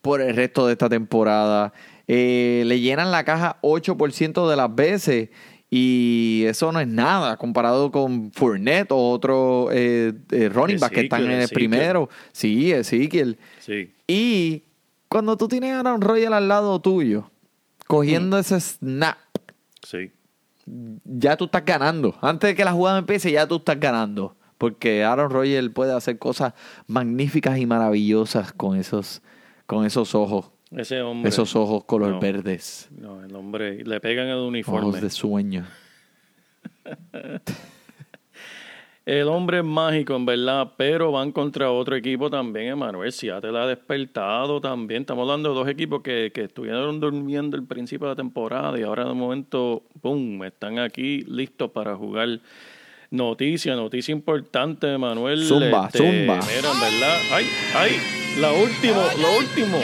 Speaker 2: por el resto de esta temporada. Eh, le llenan la caja 8% de las veces y eso no es nada comparado con Fournette o otro eh, eh, running back que están en el primero. Sí, Ezekiel.
Speaker 3: Sí,
Speaker 2: Y cuando tú tienes a Aaron Rodgers al lado tuyo, cogiendo ese snap,
Speaker 3: sí.
Speaker 2: ya tú estás ganando. Antes de que la jugada empiece, ya tú estás ganando. Porque Aaron Rodgers puede hacer cosas magníficas y maravillosas con esos, con esos ojos.
Speaker 3: Ese hombre.
Speaker 2: Esos ojos color
Speaker 3: No.
Speaker 2: verdes.
Speaker 3: No, el hombre. Le pegan el uniforme.
Speaker 2: Ojos de sueño. <laughs>
Speaker 3: El hombre es mágico, en verdad, pero van contra otro equipo también, Emanuel. Seattle ha despertado también. Estamos hablando de dos equipos que, que estuvieron durmiendo el principio de la temporada y ahora de momento, ¡pum!, están aquí listos para jugar. Noticia, noticia importante, Manuel.
Speaker 2: Zumba,
Speaker 3: Este,
Speaker 2: zumba.
Speaker 3: Mira, en verdad. ¡Ay, ay! La último, lo último.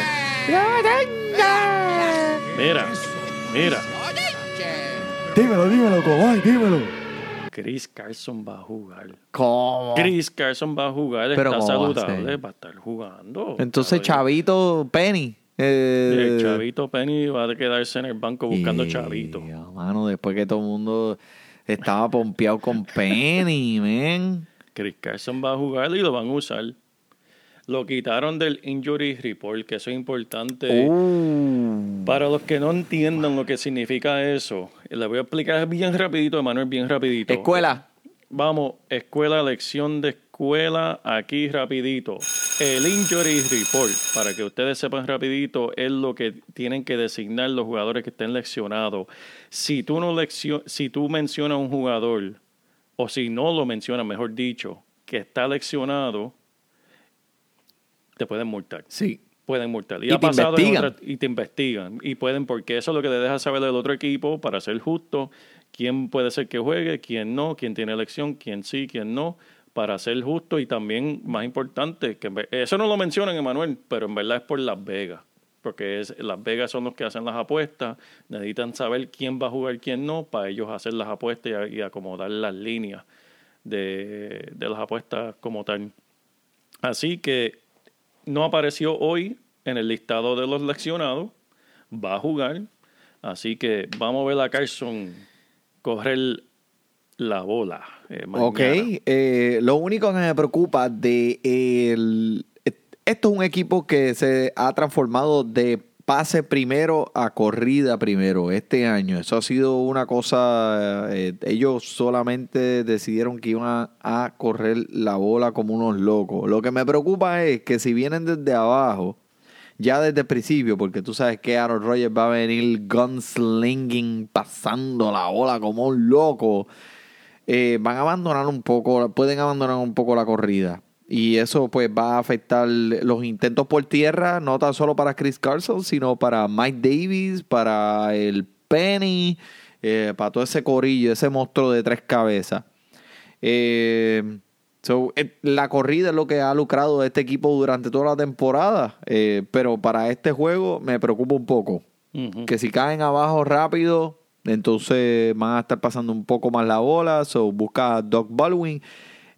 Speaker 3: Mira, mira.
Speaker 2: Dímelo, dímelo, Cobay, dímelo.
Speaker 3: Chris Carson va a jugar.
Speaker 2: ¿Cómo?
Speaker 3: Chris Carson va a jugar.
Speaker 2: Pero
Speaker 3: está
Speaker 2: ¿cómo va a
Speaker 3: saludable. Va a estar jugando.
Speaker 2: Entonces. Chavito Penny. eh,
Speaker 3: El Chavito Penny va a quedarse en el banco buscando
Speaker 2: y-
Speaker 3: Chavito.
Speaker 2: Mano, después que todo el mundo estaba pompeado con Penny, man.
Speaker 3: Chris Carson va a jugar y lo van a usar. Lo quitaron del injury report, que eso es importante.
Speaker 2: Uh,
Speaker 3: Para los que no entiendan lo que significa eso, les voy a explicar bien rapidito, Manuel, bien rapidito.
Speaker 2: escuela.
Speaker 3: Vamos, escuela, lección de escuela, aquí rapidito. El injury report, para que ustedes sepan rapidito, es lo que tienen que designar los jugadores que estén leccionados. Si tú no si tú mencionas a un jugador, o si no lo mencionas, mejor dicho, que está leccionado, te pueden multar
Speaker 2: Sí.
Speaker 3: pueden multar. Y,
Speaker 2: Y
Speaker 3: ha
Speaker 2: te
Speaker 3: pasado
Speaker 2: investigan.
Speaker 3: otra- y te investigan. Y pueden, porque eso es lo que le deja saber del otro equipo para ser justo. Quién puede ser que juegue, quién no, quién tiene elección, quién sí, quién no, para ser justo. Y también, más importante, que eso no lo mencionan, Emanuel, pero en verdad es por Las Vegas. Porque es, Las Vegas son los que hacen las apuestas. Necesitan saber quién va a jugar, quién no, para ellos hacer las apuestas y acomodar las líneas de, de las apuestas como tal. Así que no apareció hoy en el listado de los leccionados. Va a jugar. Así que vamos a ver a Carson correr la bola. eh.
Speaker 2: Ok, eh, lo único que me preocupa de el, esto es un equipo que se ha transformado de pase primero a corrida primero este año. Eso ha sido una cosa, eh, ellos solamente decidieron que iban a, a correr la bola como unos locos. Lo que me preocupa es que si vienen desde abajo, ya desde el principio, porque tú sabes que Aaron Rodgers va a venir gunslinging, pasando la bola como un loco eh, van a abandonar un poco, pueden abandonar un poco la corrida. Y eso pues va a afectar los intentos por tierra, no tan solo para Chris Carson, sino para Mike Davis, para el Penny, eh, para todo ese corillo, ese monstruo de tres cabezas. Eh, so, eh, la corrida es lo que ha lucrado este equipo durante toda la temporada, pero para este juego me preocupa un poco que si caen abajo rápido, entonces van a estar pasando un poco más la bola. So busca a Doc Baldwin,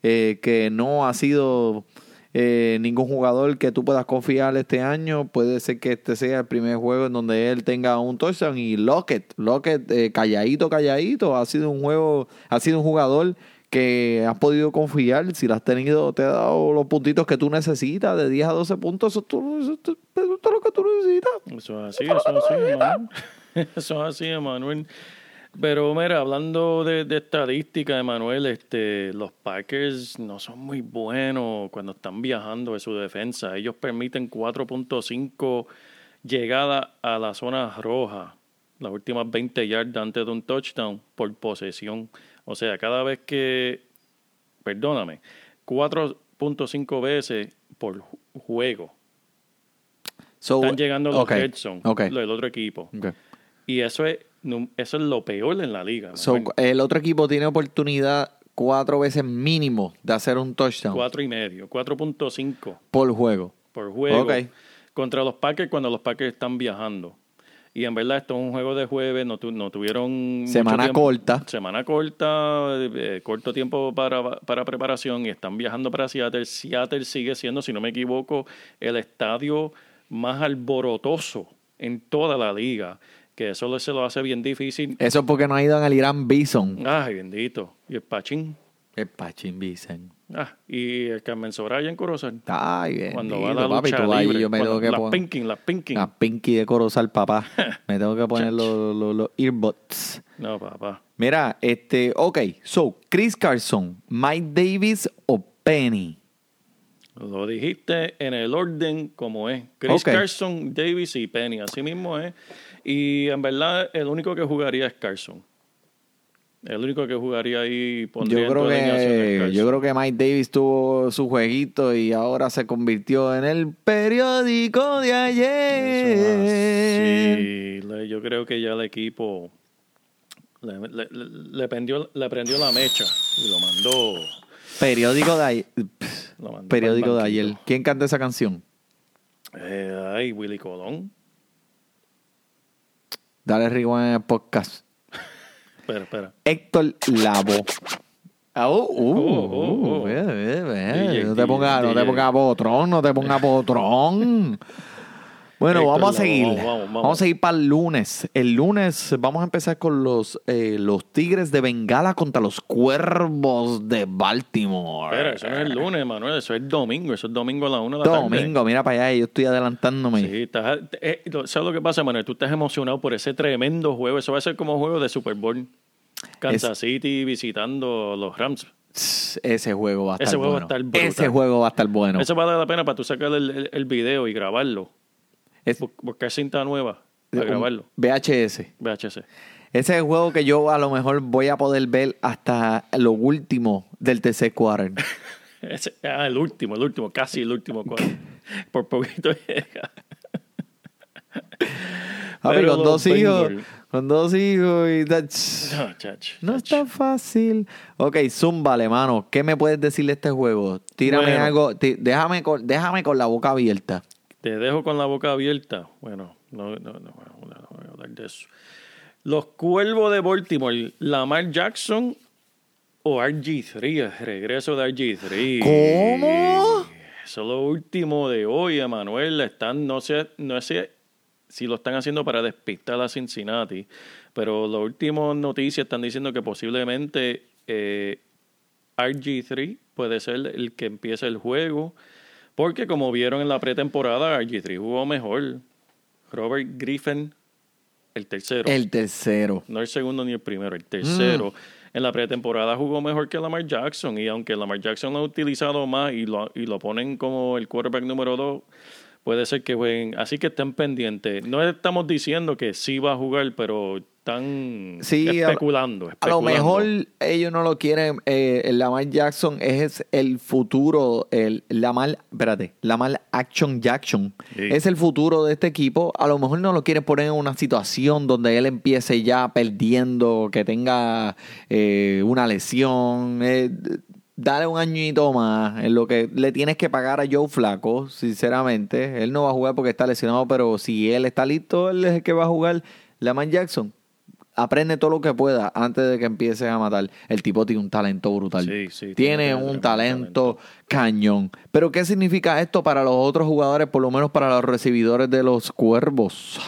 Speaker 2: eh, que no ha sido eh, ningún jugador que tú puedas confiar este año. Puede ser que este sea el primer juego en donde él tenga un touchdown. Y Lockett, Lockett, eh, calladito, calladito, ha sido un juego, ha sido un jugador que has podido confiar, si lo has tenido, te ha dado los puntitos que tú necesitas, de 10 a 12 puntos, eso, es todo- eso, es eso lo que tú necesitas.
Speaker 3: Eso es así, eso es así. <laughs> Eso es así, Emanuel. Pero mira, hablando de, de estadística, Emanuel, este, los Packers no son muy buenos cuando están viajando de su defensa. Ellos permiten 4.5 llegadas a la zona roja, las últimas 20 yardas antes de un touchdown por posesión. O sea, cada vez que, perdóname, 4.5 veces por ju- juego.
Speaker 2: So,
Speaker 3: Están llegando los
Speaker 2: ok,
Speaker 3: red zone,
Speaker 2: ok,
Speaker 3: lo del otro equipo.
Speaker 2: ok.
Speaker 3: Y eso es, eso es lo peor en la liga.
Speaker 2: So, el otro equipo tiene oportunidad cuatro veces mínimo de hacer un touchdown
Speaker 3: Cuatro y medio, 4.5
Speaker 2: por juego.
Speaker 3: por juego contra los Packers cuando los Packers están viajando. Y en verdad esto es un juego de jueves, no, tu- no tuvieron...
Speaker 2: Semana
Speaker 3: tiempo-
Speaker 2: corta.
Speaker 3: Semana corta, eh, corto tiempo para, para preparación y están viajando para Seattle. Seattle sigue siendo, si no me equivoco, el estadio más alborotoso en toda la liga. Que eso se lo hace bien difícil.
Speaker 2: Eso es porque no ha ido al Irán Bison.
Speaker 3: Ay, bendito. Y el Pachín.
Speaker 2: El Pachín Bison.
Speaker 3: Ah, y el Carmen Soraya en Corozal.
Speaker 2: Ay, bien.
Speaker 3: Cuando va a la
Speaker 2: papi,
Speaker 3: lucha
Speaker 2: ahí,
Speaker 3: libre.
Speaker 2: yo me tengo que
Speaker 3: las
Speaker 2: poner
Speaker 3: Pinkin, las Pinkin.
Speaker 2: la Pinky de Corozal, papá. <laughs> me tengo que poner los, los, los earbuds.
Speaker 3: No, papá.
Speaker 2: Mira, este, ok, so, Chris Carson, Mike Davis o Penny.
Speaker 3: Lo dijiste en el orden como es. Chris. Carson, Davis y Penny. Así mismo es. Y en verdad, el único que jugaría es Carson. El único que jugaría ahí pondría
Speaker 2: Yo creo que yo creo que Mike Davis tuvo su jueguito y ahora se convirtió en el periódico de ayer.
Speaker 3: Le- Yo creo que ya el equipo Le, le- le- le prendió, le prendió la mecha y lo mandó.
Speaker 2: Periódico de ayer. Periódico de ayer. ¿Quién canta esa canción?
Speaker 3: Eh, ay, Willy Colón.
Speaker 2: Dale rewind en el podcast.
Speaker 3: Espera, espera.
Speaker 2: Héctor Lavo. Ah, uh, uh,
Speaker 3: Oh, oh, oh.
Speaker 2: ve, ve, ve.
Speaker 3: DJ,
Speaker 2: no te pongas, no te
Speaker 3: DJ.
Speaker 2: pongas potrón, no te pongas potrón. Bueno,
Speaker 3: Héctor
Speaker 2: vamos a seguir.
Speaker 3: vamos,
Speaker 2: Vamos,
Speaker 3: vamos, vamos.
Speaker 2: a seguir para el lunes. El lunes vamos a empezar con los, eh, los Tigres de Bengala contra los Cuervos de Baltimore.
Speaker 3: Espera, eso no es el lunes, Manuel. Eso es domingo. Eso es domingo a la una de la tarde.
Speaker 2: Domingo, mira para allá, yo estoy adelantándome.
Speaker 3: Sí, estás, eh, ¿sabes lo que pasa, Manuel? Tú estás emocionado por ese tremendo juego. Eso va a ser como juego de Super Bowl. Kansas City visitando los Rams.
Speaker 2: Ese juego va a estar
Speaker 3: Ese juego va a
Speaker 2: bueno.
Speaker 3: estar brutal.
Speaker 2: Ese juego va a estar bueno.
Speaker 3: Eso vale la pena para tú sacar el, el- el video y grabarlo.
Speaker 2: Es-
Speaker 3: Bu- Buscar cinta nueva para grabarlo.
Speaker 2: VHS.
Speaker 3: VHS.
Speaker 2: Ese es el juego que yo a lo mejor voy a poder ver hasta lo último del tercer quarter. <laughs>
Speaker 3: Ese- ah, el último, el último, casi el último. <laughs> Por poquito <laughs> llega. Pero
Speaker 2: con dos hijos,
Speaker 3: Bengals-
Speaker 2: con dos hijos y that's-
Speaker 3: No, chach,
Speaker 2: no es tan fácil. Ok, zúmbale, mano. ¿Qué me puedes decir de este juego? Tírame
Speaker 3: Bueno.
Speaker 2: algo, déjame, con, déjame con la boca abierta.
Speaker 3: Te dejo con la boca abierta. Bueno, no, no, no, no, no voy a hablar de eso. Los Cuervos de Baltimore, Lamar Jackson o RG3, el regreso de RG3.
Speaker 2: ¿Cómo?
Speaker 3: Eso es lo último de hoy, Emanuel. Están, no sé, no sé si lo están haciendo para despistar a Cincinnati, pero las últimas noticias están diciendo que posiblemente eh, RG3 puede ser el que empiece el juego, porque como vieron en la pretemporada, RG3 jugó mejor. Robert Griffin, el tercero.
Speaker 2: El tercero.
Speaker 3: No el segundo ni el primero, el tercero. En la pretemporada jugó mejor que Lamar Jackson. Y aunque Lamar Jackson lo ha utilizado más y lo, y lo ponen como el quarterback número dos, puede ser que jueguen. Así que estén pendientes. No estamos diciendo que sí va a jugar, pero están
Speaker 2: Sí,
Speaker 3: especulando,
Speaker 2: A lo mejor ellos no lo quieren. Eh, el Lamar Jackson es el futuro. El Lamar, espérate, Lamar Action Jackson
Speaker 3: Sí.
Speaker 2: es el futuro de este equipo. A lo mejor no lo quieren poner en una situación donde él empiece ya perdiendo, que tenga eh, una lesión. Eh, dale un añito más en lo que le tienes que pagar a Joe Flaco, sinceramente. Él no va a jugar porque está lesionado, pero si él está listo, él es el que va a jugar. Lamar Jackson, aprende todo lo que pueda antes de que empieces a matar. El tipo tiene un talento brutal.
Speaker 3: Sí, sí, tiene
Speaker 2: un talento, cañón. Pero ¿qué significa esto para los otros jugadores, por lo menos para los recibidores de los cuervos?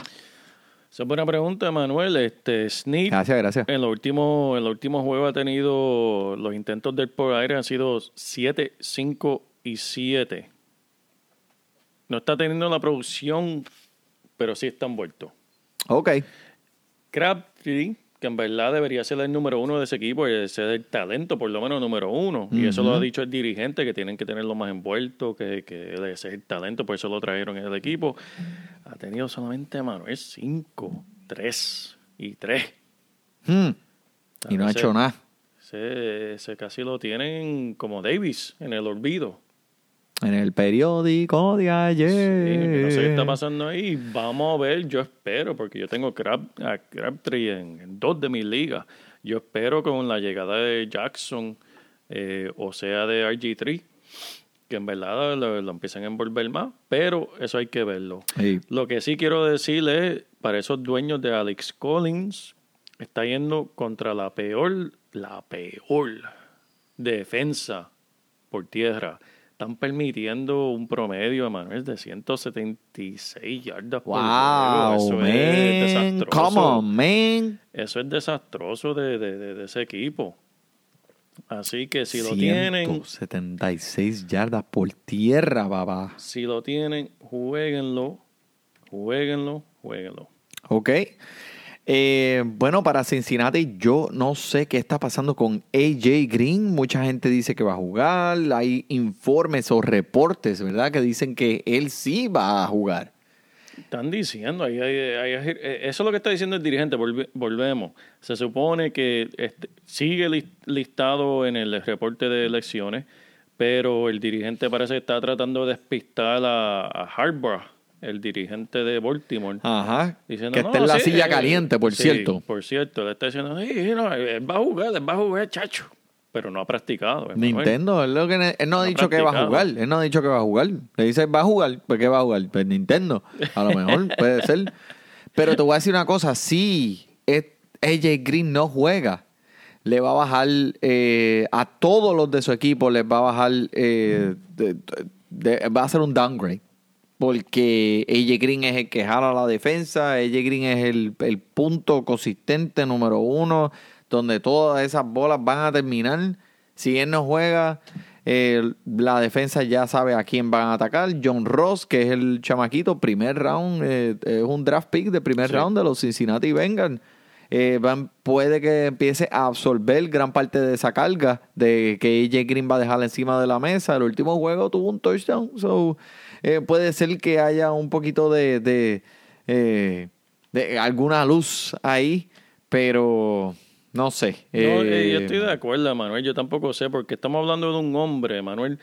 Speaker 3: Esa es buena pregunta, Manuel. Este, Snead
Speaker 2: Gracias, gracias.
Speaker 3: En los últimos en los últimos juegos ha tenido los intentos del por aire han sido 7, 5 y 7. No está teniendo la producción, pero sí está envuelto.
Speaker 2: Ok.
Speaker 3: Crabtree, que en verdad debería ser el número uno de ese equipo y ser el talento, por lo menos número uno. Y eso lo ha dicho el dirigente, que tienen que tenerlo más envuelto, que, que él es el talento, por eso lo trajeron en el equipo. Ha tenido solamente, Manuel, 5, 3 y 3.
Speaker 2: Hmm. Y no ha
Speaker 3: Ese-
Speaker 2: hecho nada.
Speaker 3: Ese, ese casi lo tienen como Davis en el olvido.
Speaker 2: En el periódico de
Speaker 3: Sí,
Speaker 2: ayer.
Speaker 3: no sé qué está pasando ahí. Vamos a ver, yo espero, porque yo tengo Crab, a Crabtree en, en dos de mis ligas. Yo espero con la llegada de Jackson, eh, o sea, de RG3, que en verdad lo, lo empiezan a envolver más, pero eso hay que verlo.
Speaker 2: Sí.
Speaker 3: Lo que sí quiero decirle, para esos dueños de Alex Collins, está yendo contra la peor, la peor defensa por tierra. Están permitiendo un promedio, Manuel, de 176 yardas por juego.
Speaker 2: Wow,
Speaker 3: Eso es
Speaker 2: man.
Speaker 3: desastroso.
Speaker 2: Come on, man.
Speaker 3: Eso es desastroso de, de- de- de ese equipo. Así que si lo tienen,
Speaker 2: 176 yardas por tierra, papá.
Speaker 3: si lo tienen, jueguenlo, jueguenlo, jueguenlo.
Speaker 2: Ok. Eh, bueno, para Cincinnati, yo no sé qué está pasando con AJ Green. Mucha gente dice que va a jugar. Hay informes o reportes, ¿verdad? Que dicen que él sí va a jugar.
Speaker 3: Están diciendo, ahí, ahí- eh, eso es lo que está diciendo el dirigente, volve- volvemos. Se supone que este, sigue lis- listado en el reporte de elecciones, pero el dirigente parece que está tratando de despistar a, a el dirigente de Baltimore.
Speaker 2: Ajá.
Speaker 3: Diciendo,
Speaker 2: que
Speaker 3: no,
Speaker 2: está en la
Speaker 3: sí,
Speaker 2: silla
Speaker 3: eh,
Speaker 2: caliente, por
Speaker 3: sí,
Speaker 2: cierto.
Speaker 3: Por cierto, le está diciendo, sí, no, él va a jugar, él va a jugar, chacho. Pero no ha practicado.
Speaker 2: Nintendo, él, lo que, él no ha
Speaker 3: No ha
Speaker 2: dicho que va a jugar. Él no ha dicho que va a jugar. Le dice, va a jugar. ¿Pues qué va a jugar? Pues Nintendo. A lo mejor <laughs> puede ser. Pero te voy a decir una cosa. Si AJ Green no juega, le va a bajar eh, a todos los de su equipo, les va a bajar, eh, de- de- va a ser un downgrade. Porque AJ Green es el que jala la defensa, AJ Green es el, el punto consistente número uno, donde todas esas bolas van a terminar. Si él no juega, eh, la defensa ya sabe a quién van a atacar. John Ross, que es el chamaquito, primer round, eh, es un draft pick de primer
Speaker 3: Sí.
Speaker 2: round de los Cincinnati Bengals. Eh, van- puede que empiece a absorber gran parte de esa carga de que AJ Green va a dejar encima de la mesa. El último juego tuvo un touchdown. So, eh, puede ser que haya un poquito de, de, eh, de alguna luz ahí, pero no sé.
Speaker 3: No, eh,
Speaker 2: Eh,
Speaker 3: yo estoy de acuerdo, Manuel. Yo tampoco sé, porque estamos hablando de un hombre, Manuel,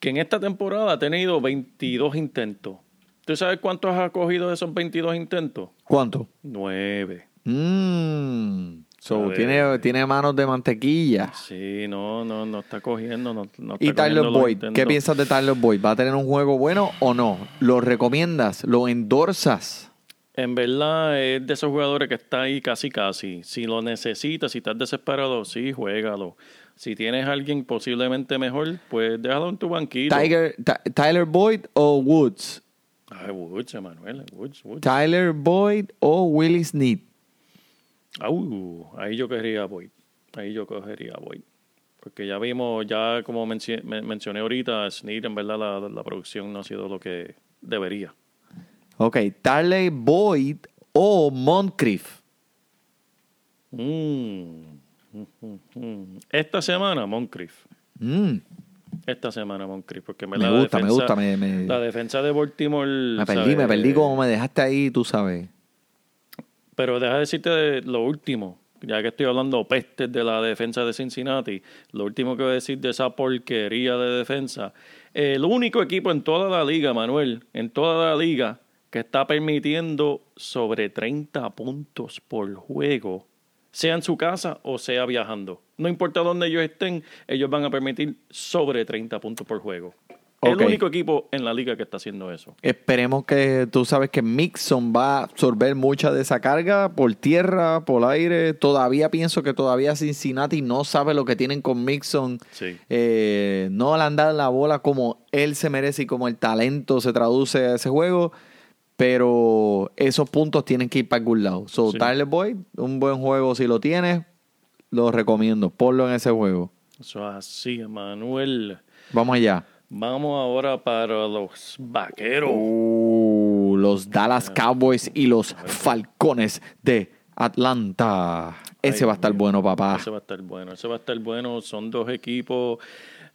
Speaker 3: que en esta temporada ha tenido 22 intentos. ¿Tú sabes cuántos ha cogido de esos 22 intentos?
Speaker 2: ¿Cuánto?
Speaker 3: Nueve.
Speaker 2: Mm, so, tiene, tiene manos de mantequilla.
Speaker 3: Sí, no, no, no está cogiendo. No, no está
Speaker 2: Y Tyler Boyd. ¿qué piensas de Tyler Boyd? ¿Va a tener un juego bueno o no? ¿Lo recomiendas? ¿Lo endorsas?
Speaker 3: En verdad es de esos jugadores que está ahí casi casi. Si lo necesitas, si estás desesperado, sí, juégalo. Si tienes a alguien posiblemente mejor, pues déjalo en tu banquito.
Speaker 2: Tiger, Ty- ¿Tyler Boyd o Woods?
Speaker 3: Ay, Woods, Emanuel, Woods, Woods.
Speaker 2: ¿Tyler Boyd o Willie Snead?
Speaker 3: Au, ahí yo cogería a Boyd. Ahí yo cogería Boyd. Porque ya vimos, ya como men- mencioné ahorita, Snead, en verdad la, la producción no ha sido lo que debería.
Speaker 2: Ok, Tyler Boyd o Moncrief.
Speaker 3: Mm. Esta semana, Moncrief.
Speaker 2: Mm,
Speaker 3: Esta semana, Moncrief. Porque
Speaker 2: Me
Speaker 3: verdad la
Speaker 2: gusta, me
Speaker 3: defensa-
Speaker 2: gusta, me- me-
Speaker 3: La defensa de Baltimore.
Speaker 2: me perdí,
Speaker 3: ¿sabes?
Speaker 2: me perdí como me dejaste ahí, tú sabes.
Speaker 3: Pero deja de decirte de lo último, ya que estoy hablando pestes de la defensa de Cincinnati, lo último que voy a decir de esa porquería de defensa. El único equipo en toda la liga, Manuel, en toda la liga, que está permitiendo sobre 30 puntos por juego, sea en su casa o sea viajando. No importa dónde ellos estén, ellos van a permitir sobre 30 puntos por juego.
Speaker 2: Ok.
Speaker 3: El único equipo en la liga que está haciendo eso.
Speaker 2: Esperemos que tú sabes que Mixon va a absorber mucha de esa carga por tierra, por aire. Todavía pienso que todavía Cincinnati no sabe lo que tienen con Mixon.
Speaker 3: Sí.
Speaker 2: Eh, no le han dado la bola como él se merece y como el talento se traduce a ese juego. Pero esos puntos tienen que ir para algún lado. So,
Speaker 3: Sí.
Speaker 2: Tyler Boyd, un buen juego si lo tienes, lo recomiendo. Ponlo en ese juego.
Speaker 3: Eso es así, Manuel.
Speaker 2: Vamos allá.
Speaker 3: Vamos ahora para los vaqueros.
Speaker 2: Uh, los Dallas Cowboys y los Falcones de Atlanta. Ese
Speaker 3: Ay,
Speaker 2: va a estar
Speaker 3: Dios.
Speaker 2: bueno, papá.
Speaker 3: Ese va a estar bueno, ese va a estar bueno. Son dos equipos.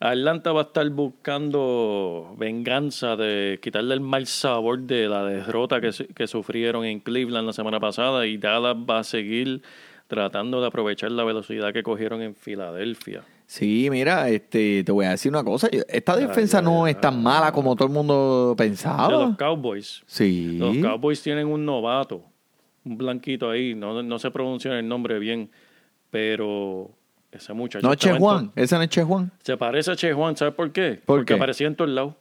Speaker 3: Atlanta va a estar buscando venganza de quitarle el mal sabor de la derrota que, que sufrieron en Cleveland la semana pasada y Dallas va a seguir tratando de aprovechar la velocidad que cogieron en Filadelfia.
Speaker 2: Sí, mira, este, te voy a decir una cosa. Esta defensa no es tan mala como todo el mundo
Speaker 3: De los
Speaker 2: pensaba.
Speaker 3: Cowboys.
Speaker 2: Sí.
Speaker 3: Los Cowboys tienen un novato, un blanquito ahí, no, no se pronuncia el nombre bien, pero ese muchacho.
Speaker 2: No es Che Juan. Ese no es Che Juan.
Speaker 3: Se parece a Che Juan, ¿sabes por qué?
Speaker 2: ¿Por
Speaker 3: Porque
Speaker 2: qué?
Speaker 3: aparecía en todos lados.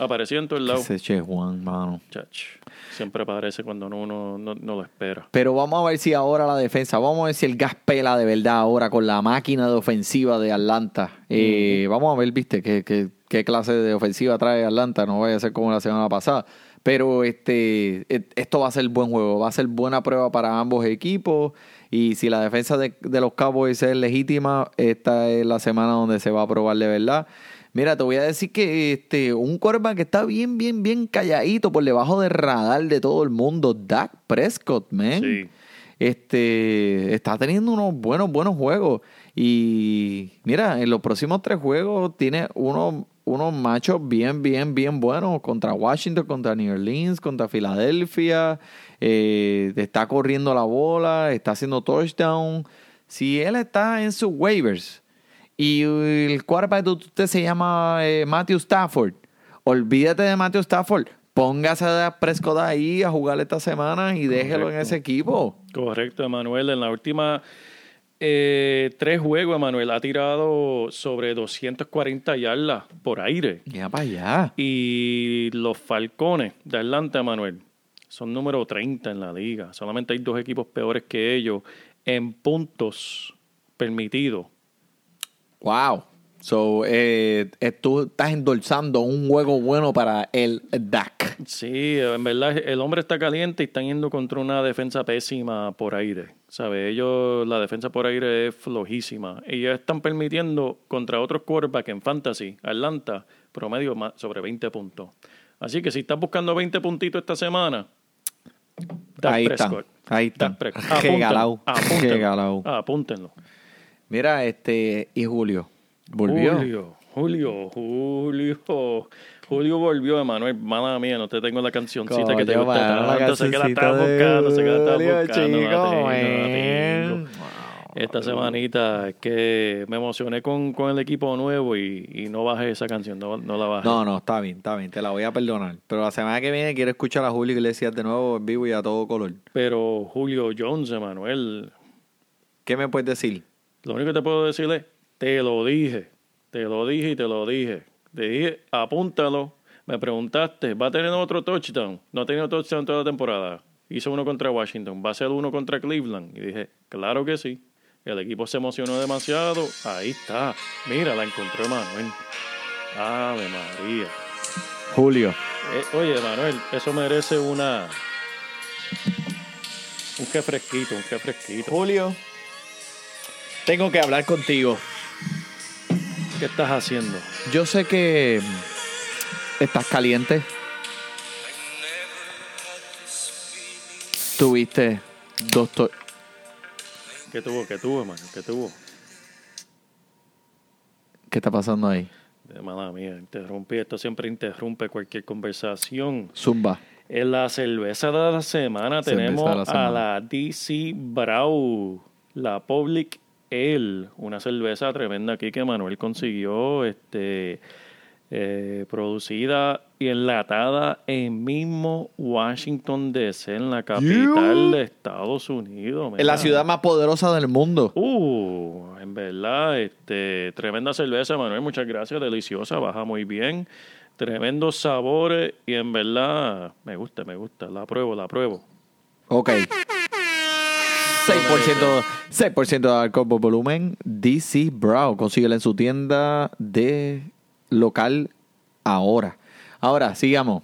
Speaker 3: Aparecía en todos lados.
Speaker 2: Ese es Che Juan, mano.
Speaker 3: Chach, siempre aparece cuando uno no, no lo espera.
Speaker 2: Pero vamos a ver si ahora la defensa, vamos a ver si el gas pela de verdad ahora con la máquina de ofensiva de Atlanta. Eh, Vamos a ver, viste, qué, qué, qué clase de ofensiva trae Atlanta. No vaya a ser como la semana pasada. Pero este, et- esto va a ser buen juego, va a ser buena prueba para ambos equipos. Y si la defensa de, de los Cowboys es legítima, esta es la semana donde se va a probar de verdad. Mira, te voy a decir que este, un quarterback que está bien, bien, bien calladito por debajo del radar de todo el mundo, Dak Prescott, man.
Speaker 3: Sí.
Speaker 2: Este está teniendo unos buenos, buenos juegos. Y mira, en los próximos tres juegos tiene unos, unos machos bien, bien, bien buenos contra Washington, contra New Orleans, contra Filadelfia. Eh, está corriendo la bola, está haciendo touchdown. Si él está en sus waivers y el quarterback de usted se llama eh, Matthew Stafford, olvídate de Matthew Stafford. póngase a Prescott ahí a jugar esta semana y déjelo en ese equipo.
Speaker 3: Correcto, Emanuel. En la última eh, tres juegos, Emanuel ha tirado sobre 240 yardas por aire.
Speaker 2: Ya para allá.
Speaker 3: Y los Falcones de Atlanta, Emanuel, son número 30 en la liga. Solamente hay dos equipos peores que ellos en puntos permitidos.
Speaker 2: Wow. So, eh, eh, tú estás endulzando un juego bueno para el DAC.
Speaker 3: Sí, en verdad el hombre está caliente y están yendo contra una defensa pésima por aire. ¿Sabe? Ellos, la defensa por aire es flojísima. Y ya están permitiendo contra otros quarterbacks en fantasy, Atlanta, promedio más- sobre 20 puntos. Así que si estás buscando 20 puntitos esta semana, Dak
Speaker 2: Ahí
Speaker 3: Prescott.
Speaker 2: ahí están.
Speaker 3: Dak Prescott. Apúntenlo, apúntenlo. Apúntenlo.
Speaker 2: Mira, este, y Julio. Volvió.
Speaker 3: Julio, Julio, Julio. Julio volvió, Emanuel. Mala mía, no te tengo la cancioncita que te
Speaker 2: Coño,
Speaker 3: gusta
Speaker 2: mano, la
Speaker 3: tanto. Sé que la estás buscando, sé que la estás buscando. no la
Speaker 2: chico,
Speaker 3: tengo, no la
Speaker 2: man.
Speaker 3: tengo. Esta semanita es que me emocioné con, con el equipo nuevo y, y no bajé esa canción, no, no la bajé.
Speaker 2: No, no, está bien, está bien, te la voy a perdonar. Pero la semana que viene quiero escuchar a Julio Iglesias de nuevo en vivo y a todo color.
Speaker 3: Pero Julio Jones, Emanuel,
Speaker 2: ¿Qué me puedes decir?
Speaker 3: Lo único que te puedo decir es, te lo dije, te lo dije y te lo dije. Te dije, apúntalo. Me preguntaste, ¿va a tener otro touchdown? No ha tenido touchdown toda la temporada. Hizo uno contra Washington, ¿va a ser uno contra Cleveland? Y dije, claro que sí. El equipo se emocionó demasiado. Ahí está. Mira, la encontró Emanuel. Ave María.
Speaker 2: Julio.
Speaker 3: Eh, oye, Manuel, eso merece una... Un que fresquito, un que fresquito.
Speaker 2: Julio. Tengo que hablar contigo.
Speaker 3: ¿Qué estás haciendo?
Speaker 2: Yo sé que estás caliente. Tuviste dos to-
Speaker 3: ¿Qué tuvo? ¿Qué tuvo, hermano? ¿Qué tuvo?
Speaker 2: ¿Qué está pasando ahí?
Speaker 3: De mala mía, interrumpí. Esto siempre interrumpe cualquier conversación.
Speaker 2: Zumba.
Speaker 3: En la cerveza de la semana
Speaker 2: Cerveza
Speaker 3: tenemos
Speaker 2: de la
Speaker 3: a la DC Brau, la Public Ale, una cerveza tremenda aquí que Manuel consiguió, este, eh, producida y enlatada en mismo Washington DC, en la capital de Estados Unidos.
Speaker 2: En la ciudad más poderosa del mundo.
Speaker 3: Uh, en verdad, este, tremenda cerveza, Manuel, muchas gracias, deliciosa, baja muy bien, tremendos sabores y en verdad me gusta, me gusta, la pruebo, la pruebo.
Speaker 2: Ok. 6%, 6% de alcohol por volumen. DC Brow. Consíguela en su tienda de local ahora. Ahora, sigamos.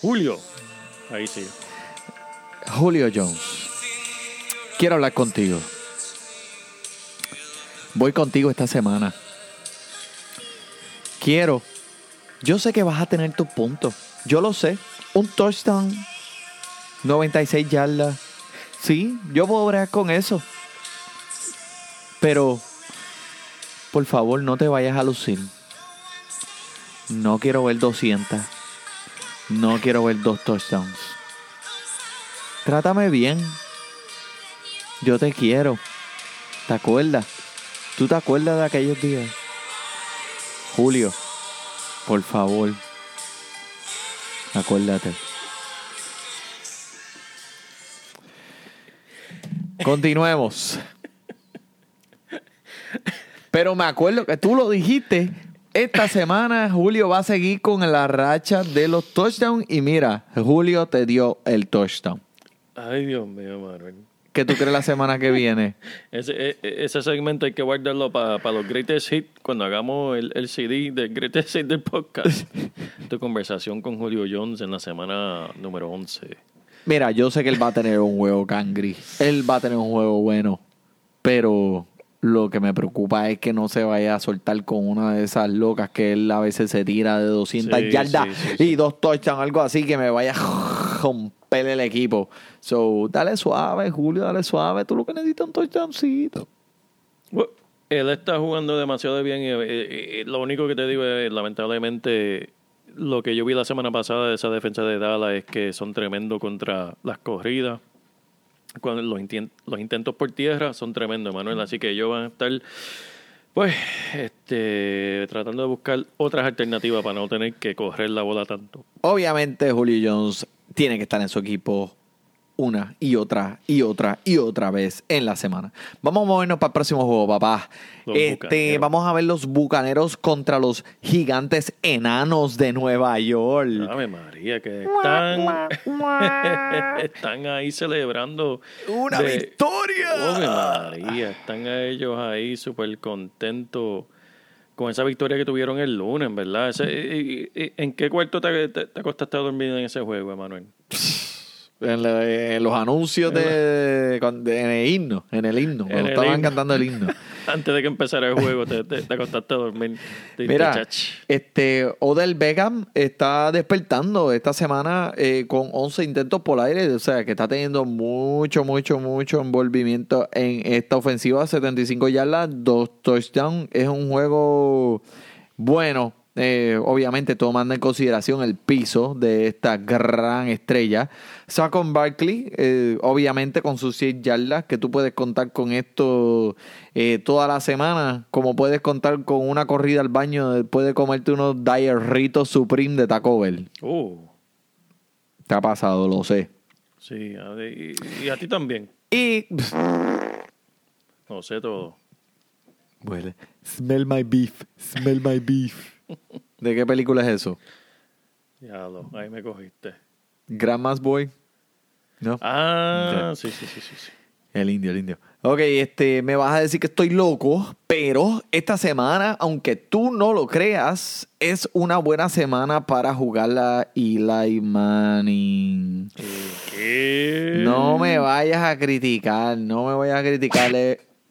Speaker 3: Julio, ahí sí.
Speaker 2: Julio Jones. Quiero hablar contigo. Voy contigo esta semana. Quiero. Yo sé que vas a tener tus puntos. Yo lo sé. Un touchdown. 96 yardas. Sí, yo puedo bregar con eso. Pero, por favor, no te vayas a lucir. No quiero ver 200. No quiero ver dos touchdowns. Trátame bien. Yo te quiero. ¿Te acuerdas? ¿Tú te acuerdas de aquellos días? Julio, por favor. Acuérdate. Continuemos. Pero me acuerdo que tú lo dijiste. Esta semana Julio va a seguir con la racha de los touchdowns. Y mira, Julio te dio el touchdown.
Speaker 3: Ay, Dios mío, Manuel.
Speaker 2: ¿Qué tú crees la semana que viene? <laughs>
Speaker 3: Ese, e- e- ese segmento hay que guardarlo para los greatest hits cuando hagamos el, el CD del greatest hits del podcast. <laughs> tu conversación con Julio Jones en la semana número 11.
Speaker 2: Mira, yo sé que él va a tener un juego cangri. Él va a tener un juego bueno. Pero lo que me preocupa es que no se vaya a soltar con una de esas locas que él a veces se tira de 200
Speaker 3: Sí,
Speaker 2: yardas
Speaker 3: sí, sí, sí.
Speaker 2: y dos touchdowns, algo así que me vaya a romper el equipo. So, dale suave, Julio, dale suave. Tú lo que necesitas es un touchdowncito.
Speaker 3: Él está jugando demasiado bien y eh, eh, lo único que te digo es, lamentablemente, lo que yo vi la semana pasada de esa defensa de Dallas es que son tremendos contra las corridas. Cuando los, los intentos por tierra son tremendos, Manuel. Así que ellos van a estar Pues, este, tratando de buscar otras alternativas para no tener que correr la bola tanto.
Speaker 2: Obviamente Julio Jones tiene que estar en su equipo una y otra y otra y otra vez en la semana. Vamos a movernos para el próximo juego, papá.
Speaker 3: Los
Speaker 2: Este,
Speaker 3: Bucaneros.
Speaker 2: vamos a ver los bucaneros contra los gigantes enanos de Nueva York.
Speaker 3: Ave María, que están, <laughs> están ahí celebrando.
Speaker 2: ¡Una
Speaker 3: de-
Speaker 2: victoria!
Speaker 3: Ave María, están a ellos ahí súper contentos con esa victoria que tuvieron el lunes, ¿verdad? Ese- y- y- y- ¿En qué cuarto te, te, te acostaste a dormir en ese juego, Emanuel? <laughs>
Speaker 2: En, la- en los anuncios de, en el himno, en el himno,
Speaker 3: En
Speaker 2: cuando
Speaker 3: el
Speaker 2: estaban
Speaker 3: himno.
Speaker 2: cantando el himno. <laughs>
Speaker 3: Antes de que empezara el juego, te, te, te acostaste a dormir.
Speaker 2: Mira, este Odell Beckham está despertando esta semana eh, con 11 intentos por aire, o sea que está teniendo mucho, mucho, mucho envolvimiento en esta ofensiva, 75 yardas, dos touchdowns, es un juego bueno, eh, obviamente tomando en consideración el piso de esta gran estrella. Saquon Barkley, eh, obviamente con sus 100 yardas, que tú puedes contar con esto eh, toda la semana, como puedes contar con una corrida al baño después de comerte unos diarritos Supreme de Taco Bell.
Speaker 3: Uh,
Speaker 2: Te ha pasado, lo sé.
Speaker 3: sí, y, y a ti también.
Speaker 2: Y...
Speaker 3: Lo sé todo.
Speaker 2: Huele. Smell my beef, smell my beef. ¿De qué película es eso?
Speaker 3: Ya lo, ahí me cogiste.
Speaker 2: Grandma's Boy. ¿No?
Speaker 3: Ah, sí, sí, sí, sí. sí.
Speaker 2: El indio, el indio. Ok, este, me vas a decir que estoy loco, pero esta semana, aunque tú no lo creas, es una buena semana para jugar la Eli Manning.
Speaker 3: ¿Qué?
Speaker 2: No me vayas a criticar, no me vayas a criticar.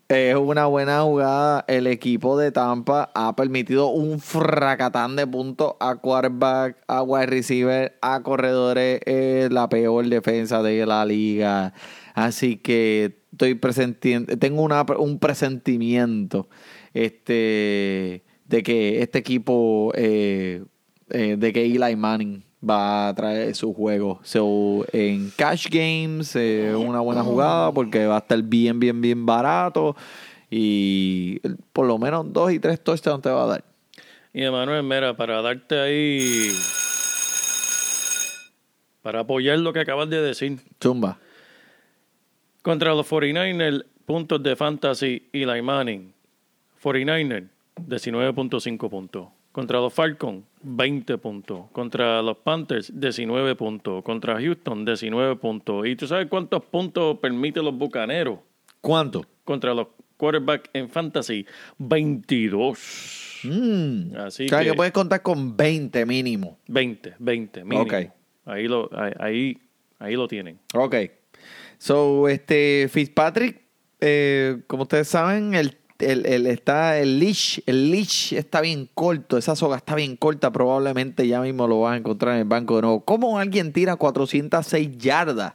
Speaker 2: Es una buena jugada. El equipo de Tampa ha permitido un fracatán de puntos a quarterback, a wide receiver, a corredores. Es la peor defensa de la liga. Así que estoy presentiendo, tengo una, un presentimiento este, de que este equipo, eh, eh, de que Eli Manning va a traer su juego. So, en Cash Games, eh, una buena jugada porque va a estar bien, bien, bien barato. Y por lo menos dos y tres touchdowns te va a dar.
Speaker 3: Y Emanuel, mira, para darte ahí. Para apoyar lo que acabas de decir.
Speaker 2: Zumba.
Speaker 3: Contra los 49ers, puntos de fantasy, Eli Manning. 49ers, 19.5 puntos. Contra los Falcons, 20 puntos. Contra los Panthers, 19 puntos. Contra Houston, 19 puntos. ¿Y tú sabes cuántos puntos permite los Bucaneros?
Speaker 2: ¿Cuánto?
Speaker 3: Contra los quarterbacks en fantasy, 22.
Speaker 2: Mm.
Speaker 3: Así
Speaker 2: o sea, que...
Speaker 3: que-
Speaker 2: puedes contar con 20 mínimo.
Speaker 3: 20, 20, mínimo.
Speaker 2: Ok.
Speaker 3: Ahí lo, ahí, ahí, ahí lo tienen.
Speaker 2: Ok. So, este Fitzpatrick, eh, como ustedes saben, el, el, el- está el leash, el leash está bien corto, esa soga está bien corta, probablemente ya mismo lo vas a encontrar en el banco de nuevo. ¿Cómo alguien tira 406 yardas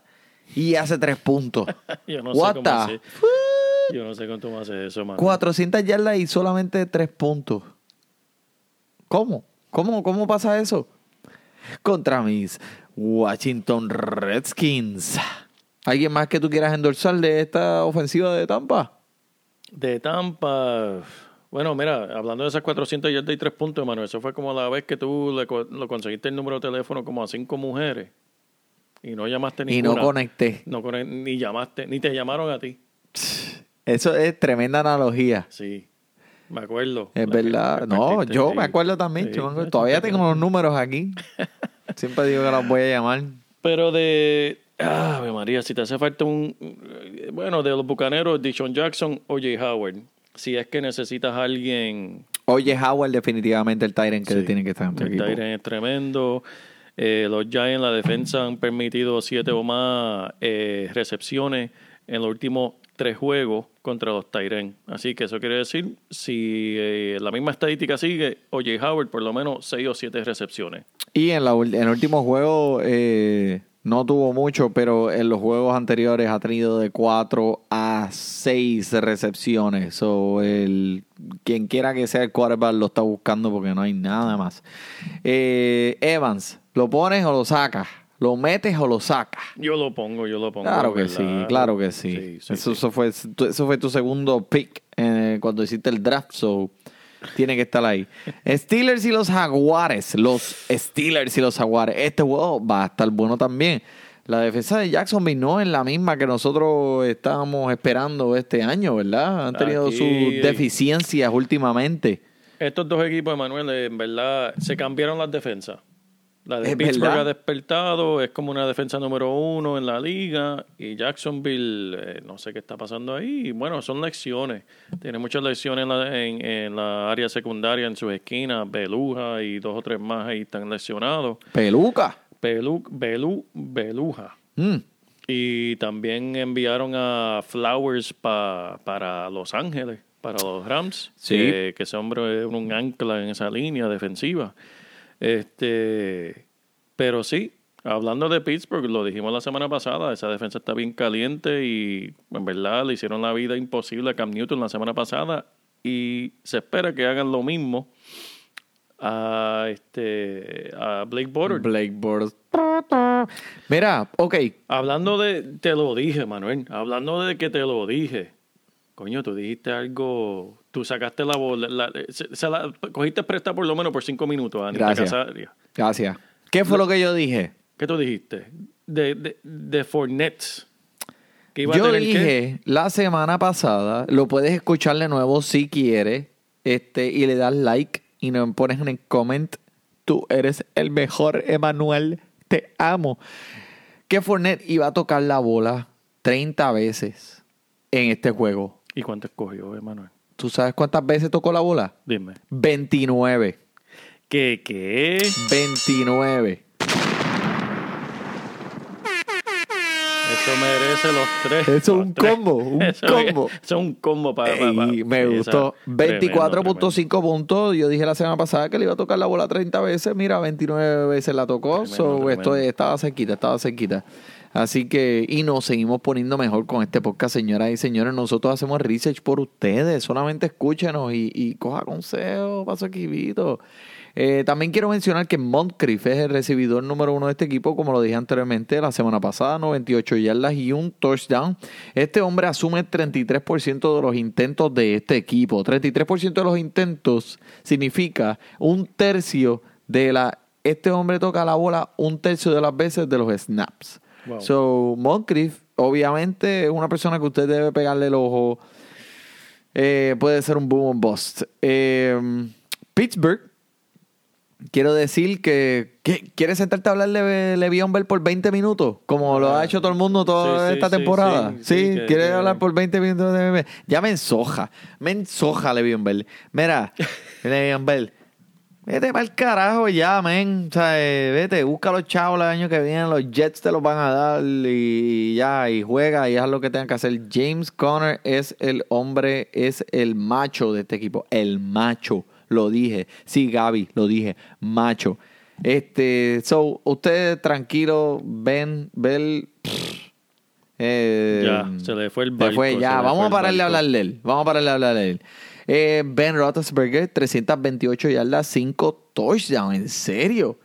Speaker 2: y hace 3 puntos? <laughs>
Speaker 3: Yo no
Speaker 2: What
Speaker 3: sé cómo hace. Yo no sé cómo hace eso, mano.
Speaker 2: 400 yardas y solamente 3 puntos. ¿Cómo? ¿Cómo, cómo pasa eso? Contra mis Washington Redskins. ¿Alguien más que tú quieras endorsar de esta ofensiva de Tampa?
Speaker 3: De Tampa. Bueno, mira, hablando de esas 400 yardas y 3 puntos, hermano, eso fue como la vez que tú le, lo conseguiste el número de teléfono como a cinco mujeres y no llamaste
Speaker 2: Y
Speaker 3: ninguna.
Speaker 2: no conecté.
Speaker 3: No conec- ni llamaste, ni te llamaron a ti. <sighs>
Speaker 2: Eso es tremenda analogía.
Speaker 3: Sí, me acuerdo.
Speaker 2: Es verdad. No, yo me acuerdo también.
Speaker 3: Sí,
Speaker 2: Todavía
Speaker 3: te
Speaker 2: tengo los números aquí. <laughs> Siempre digo que los voy a llamar.
Speaker 3: Pero de. Ah, María, si te hace falta un. Bueno, de los bucaneros, Dishon Jackson o Jay Howard. Si es que necesitas a alguien.
Speaker 2: Oye, Howard, definitivamente el Tyrant que
Speaker 3: Sí.
Speaker 2: tiene que estar en tu
Speaker 3: El. Tyrant es tremendo. Eh, los Giants, la defensa, han permitido siete o más eh, recepciones en los últimos tres juegos contra los Tyrants. Así que eso quiere decir, si eh, la misma estadística sigue, O.J. Howard por lo menos seis o siete recepciones.
Speaker 2: Y en, la, en el último juego eh, no tuvo mucho, pero en los juegos anteriores ha tenido de 4 a 6 recepciones. So, el, quien quiera que sea el quarterback lo está buscando porque no hay nada más. Eh, Evans, ¿lo pones o lo sacas? ¿Lo metes o lo sacas?
Speaker 3: Yo lo pongo, yo lo pongo.
Speaker 2: Claro que
Speaker 3: ¿verdad?
Speaker 2: sí, claro que sí.
Speaker 3: Sí, sí,
Speaker 2: eso,
Speaker 3: sí.
Speaker 2: eso fue, eso fue tu segundo pick eh, cuando hiciste el draft, so tiene que estar ahí. Steelers y los Jaguares. Los Steelers y los Jaguares. Este juego va a estar bueno también. La defensa de Jacksonville no es la misma que nosotros estábamos esperando este año, ¿verdad? Han tenido
Speaker 3: Aquí-
Speaker 2: sus deficiencias últimamente.
Speaker 3: Estos dos equipos, Emanuel, en verdad, se cambiaron las defensas. La de
Speaker 2: Es
Speaker 3: Pittsburgh
Speaker 2: verdad.
Speaker 3: ha despertado, es como una defensa número uno en la liga. Y Jacksonville, eh, no sé qué está pasando ahí. Y bueno, son lecciones. Tiene muchas lecciones en la, en, en la área secundaria, en sus esquinas. Beluja y dos o tres más ahí están lesionados.
Speaker 2: Peluca.
Speaker 3: Belu, Belu, Beluja.
Speaker 2: Mm.
Speaker 3: Y también enviaron a Flowers pa- para Los Ángeles, para los Rams.
Speaker 2: Sí.
Speaker 3: Que, que ese hombre es un ancla en esa línea defensiva. Este, pero sí, hablando de Pittsburgh, lo dijimos la semana pasada, esa defensa está bien caliente y en verdad le hicieron la vida imposible a Cam Newton la semana pasada y se espera que hagan lo mismo a este a Blake Bortles.
Speaker 2: Blake Bortles. Mira, ok.
Speaker 3: Hablando de, te lo dije, Manuel, hablando de que te lo dije, coño, tú dijiste algo, tú sacaste la bola, la- se, se la cogiste presta por lo menos por cinco minutos, Anita
Speaker 2: Gracias.
Speaker 3: Casaria.
Speaker 2: Gracias. ¿Qué fue lo que yo dije?
Speaker 3: ¿Qué tú dijiste? De, de, de Fournette. Que iba a
Speaker 2: Yo
Speaker 3: que-
Speaker 2: dije la semana pasada, lo puedes escuchar de nuevo si quieres, este, y le das like y nos pones en el comment, tú eres el mejor, Emanuel, te amo. Que Fournette iba a tocar la bola 30 veces en este juego.
Speaker 3: ¿Y cuánto escogió, Emanuel?
Speaker 2: ¿Tú sabes cuántas veces tocó la bola?
Speaker 3: Dime.
Speaker 2: 29.
Speaker 3: ¿Qué, qué?
Speaker 2: 29.
Speaker 3: Eso merece los tres.
Speaker 2: Eso es un
Speaker 3: tres.
Speaker 2: combo, un <laughs>
Speaker 3: Eso es-
Speaker 2: combo.
Speaker 3: Eso es un combo para...
Speaker 2: Ey, me gustó. 24.5 puntos. Yo dije la semana pasada que le iba a tocar la bola 30 veces. Mira, 29 veces la tocó.
Speaker 3: Tremendo,
Speaker 2: So,
Speaker 3: tremendo.
Speaker 2: esto estaba cerquita, estaba cerquita. Así que, y nos seguimos poniendo mejor con este podcast, señoras y señores. Nosotros hacemos research por ustedes. Solamente escúchenos y, y coja consejos para su equipito. Eh, también quiero mencionar que Moncrief es el recibidor número uno de este equipo, como lo dije anteriormente, la semana pasada, 98 yardas y un touchdown. Este hombre asume el 33% de los intentos de este equipo. 33% de los intentos significa un tercio de la... Este hombre toca la bola un tercio de las veces de los snaps.
Speaker 3: Wow.
Speaker 2: So, Moncrief, obviamente, es una persona que usted debe pegarle el ojo. Eh, puede ser un boom o bust. Eh, Pittsburgh, quiero decir que, que ¿quieres sentarte a hablar de Le'Veon Bell por 20 minutos? Como lo ha hecho todo el mundo toda
Speaker 3: Ah, Sí,
Speaker 2: esta
Speaker 3: sí,
Speaker 2: temporada.
Speaker 3: sí,
Speaker 2: ¿quieres hablar por 20 minutos de Bell? Ya me ensoja. Me ensoja Le'Veon Bell. Mira, <laughs> Le'Veon Bell. Vete para el carajo ya, men. O sea, eh, vete, busca los chavos el año que viene. Los Jets te los van a dar y ya, y juega y haz lo que tengan que hacer. James Conner es el hombre, es el macho de este equipo. El macho, lo dije. Sí, Gaby, lo dije. Macho. Este, so, ustedes tranquilos, ven, ven. Eh,
Speaker 3: Ya, se le fue el
Speaker 2: se
Speaker 3: barco,
Speaker 2: fue,
Speaker 3: se
Speaker 2: ya,
Speaker 3: le
Speaker 2: vamos
Speaker 3: fue
Speaker 2: a pararle a hablar de él. Vamos a pararle a hablar de él. Eh, ben Roethlisberger, 328 yardas, 5 touchdowns. ¿En serio?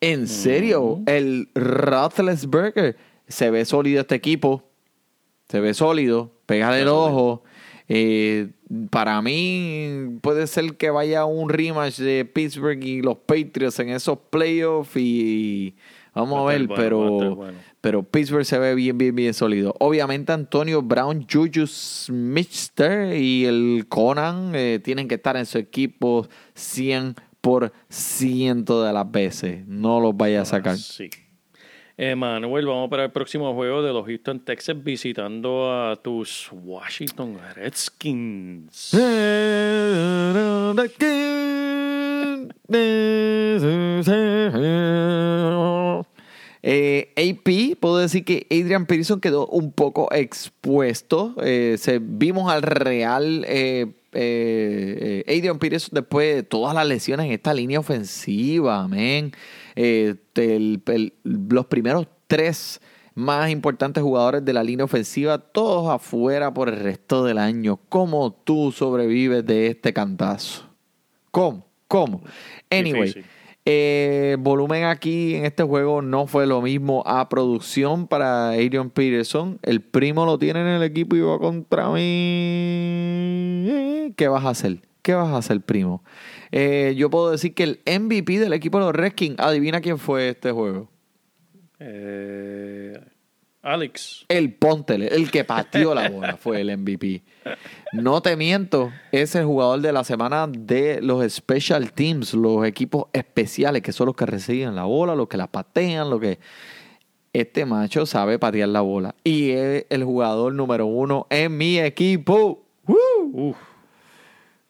Speaker 2: ¿En serio? El Roethlisberger se ve sólido este equipo. Se ve sólido. Pégale el ojo. Eh, para mí puede ser que vaya un rematch de Pittsburgh y los Patriots en esos playoffs y vamos
Speaker 3: Va
Speaker 2: a
Speaker 3: a
Speaker 2: ver,
Speaker 3: bueno, a
Speaker 2: pero
Speaker 3: bueno.
Speaker 2: Pero Pittsburgh se ve bien, bien, bien sólido. Obviamente Antonio Brown, Juju Smith-Schuster y el Conan eh, tienen que estar en su equipo 100% de las veces. No los vaya a sacar.
Speaker 3: Sí. Emanuel, vamos para el próximo juego de los Houston Texans visitando a tus Washington Redskins. <laughs>
Speaker 2: Eh, AP, puedo decir que Adrian Peterson quedó un poco expuesto. Eh, se, vimos al real eh, Adrian Peterson después de todas las lesiones en esta línea ofensiva, amén. Los primeros tres más importantes jugadores de la línea ofensiva, todos afuera por el resto del año. ¿Cómo tú sobrevives de este cantazo? ¿Cómo? ¿Cómo? Anyway,
Speaker 3: Difícil.
Speaker 2: Eh, volumen aquí en este juego no fue lo mismo a producción para Adrian Peterson. El primo lo tiene en el equipo y va contra mí. ¿Qué vas a hacer? ¿Qué vas a hacer, primo? Eh, yo puedo decir que el MVP del equipo de los Redskins, adivina quién fue este juego.
Speaker 3: Eh, Alex.
Speaker 2: El Pontele, el que pateó la bola, fue el MVP. No te miento, es el jugador de la semana de los special teams, los equipos especiales, que son los que reciben la bola, los que la patean, lo que... Este macho sabe patear la bola. Y es el jugador número uno en mi equipo.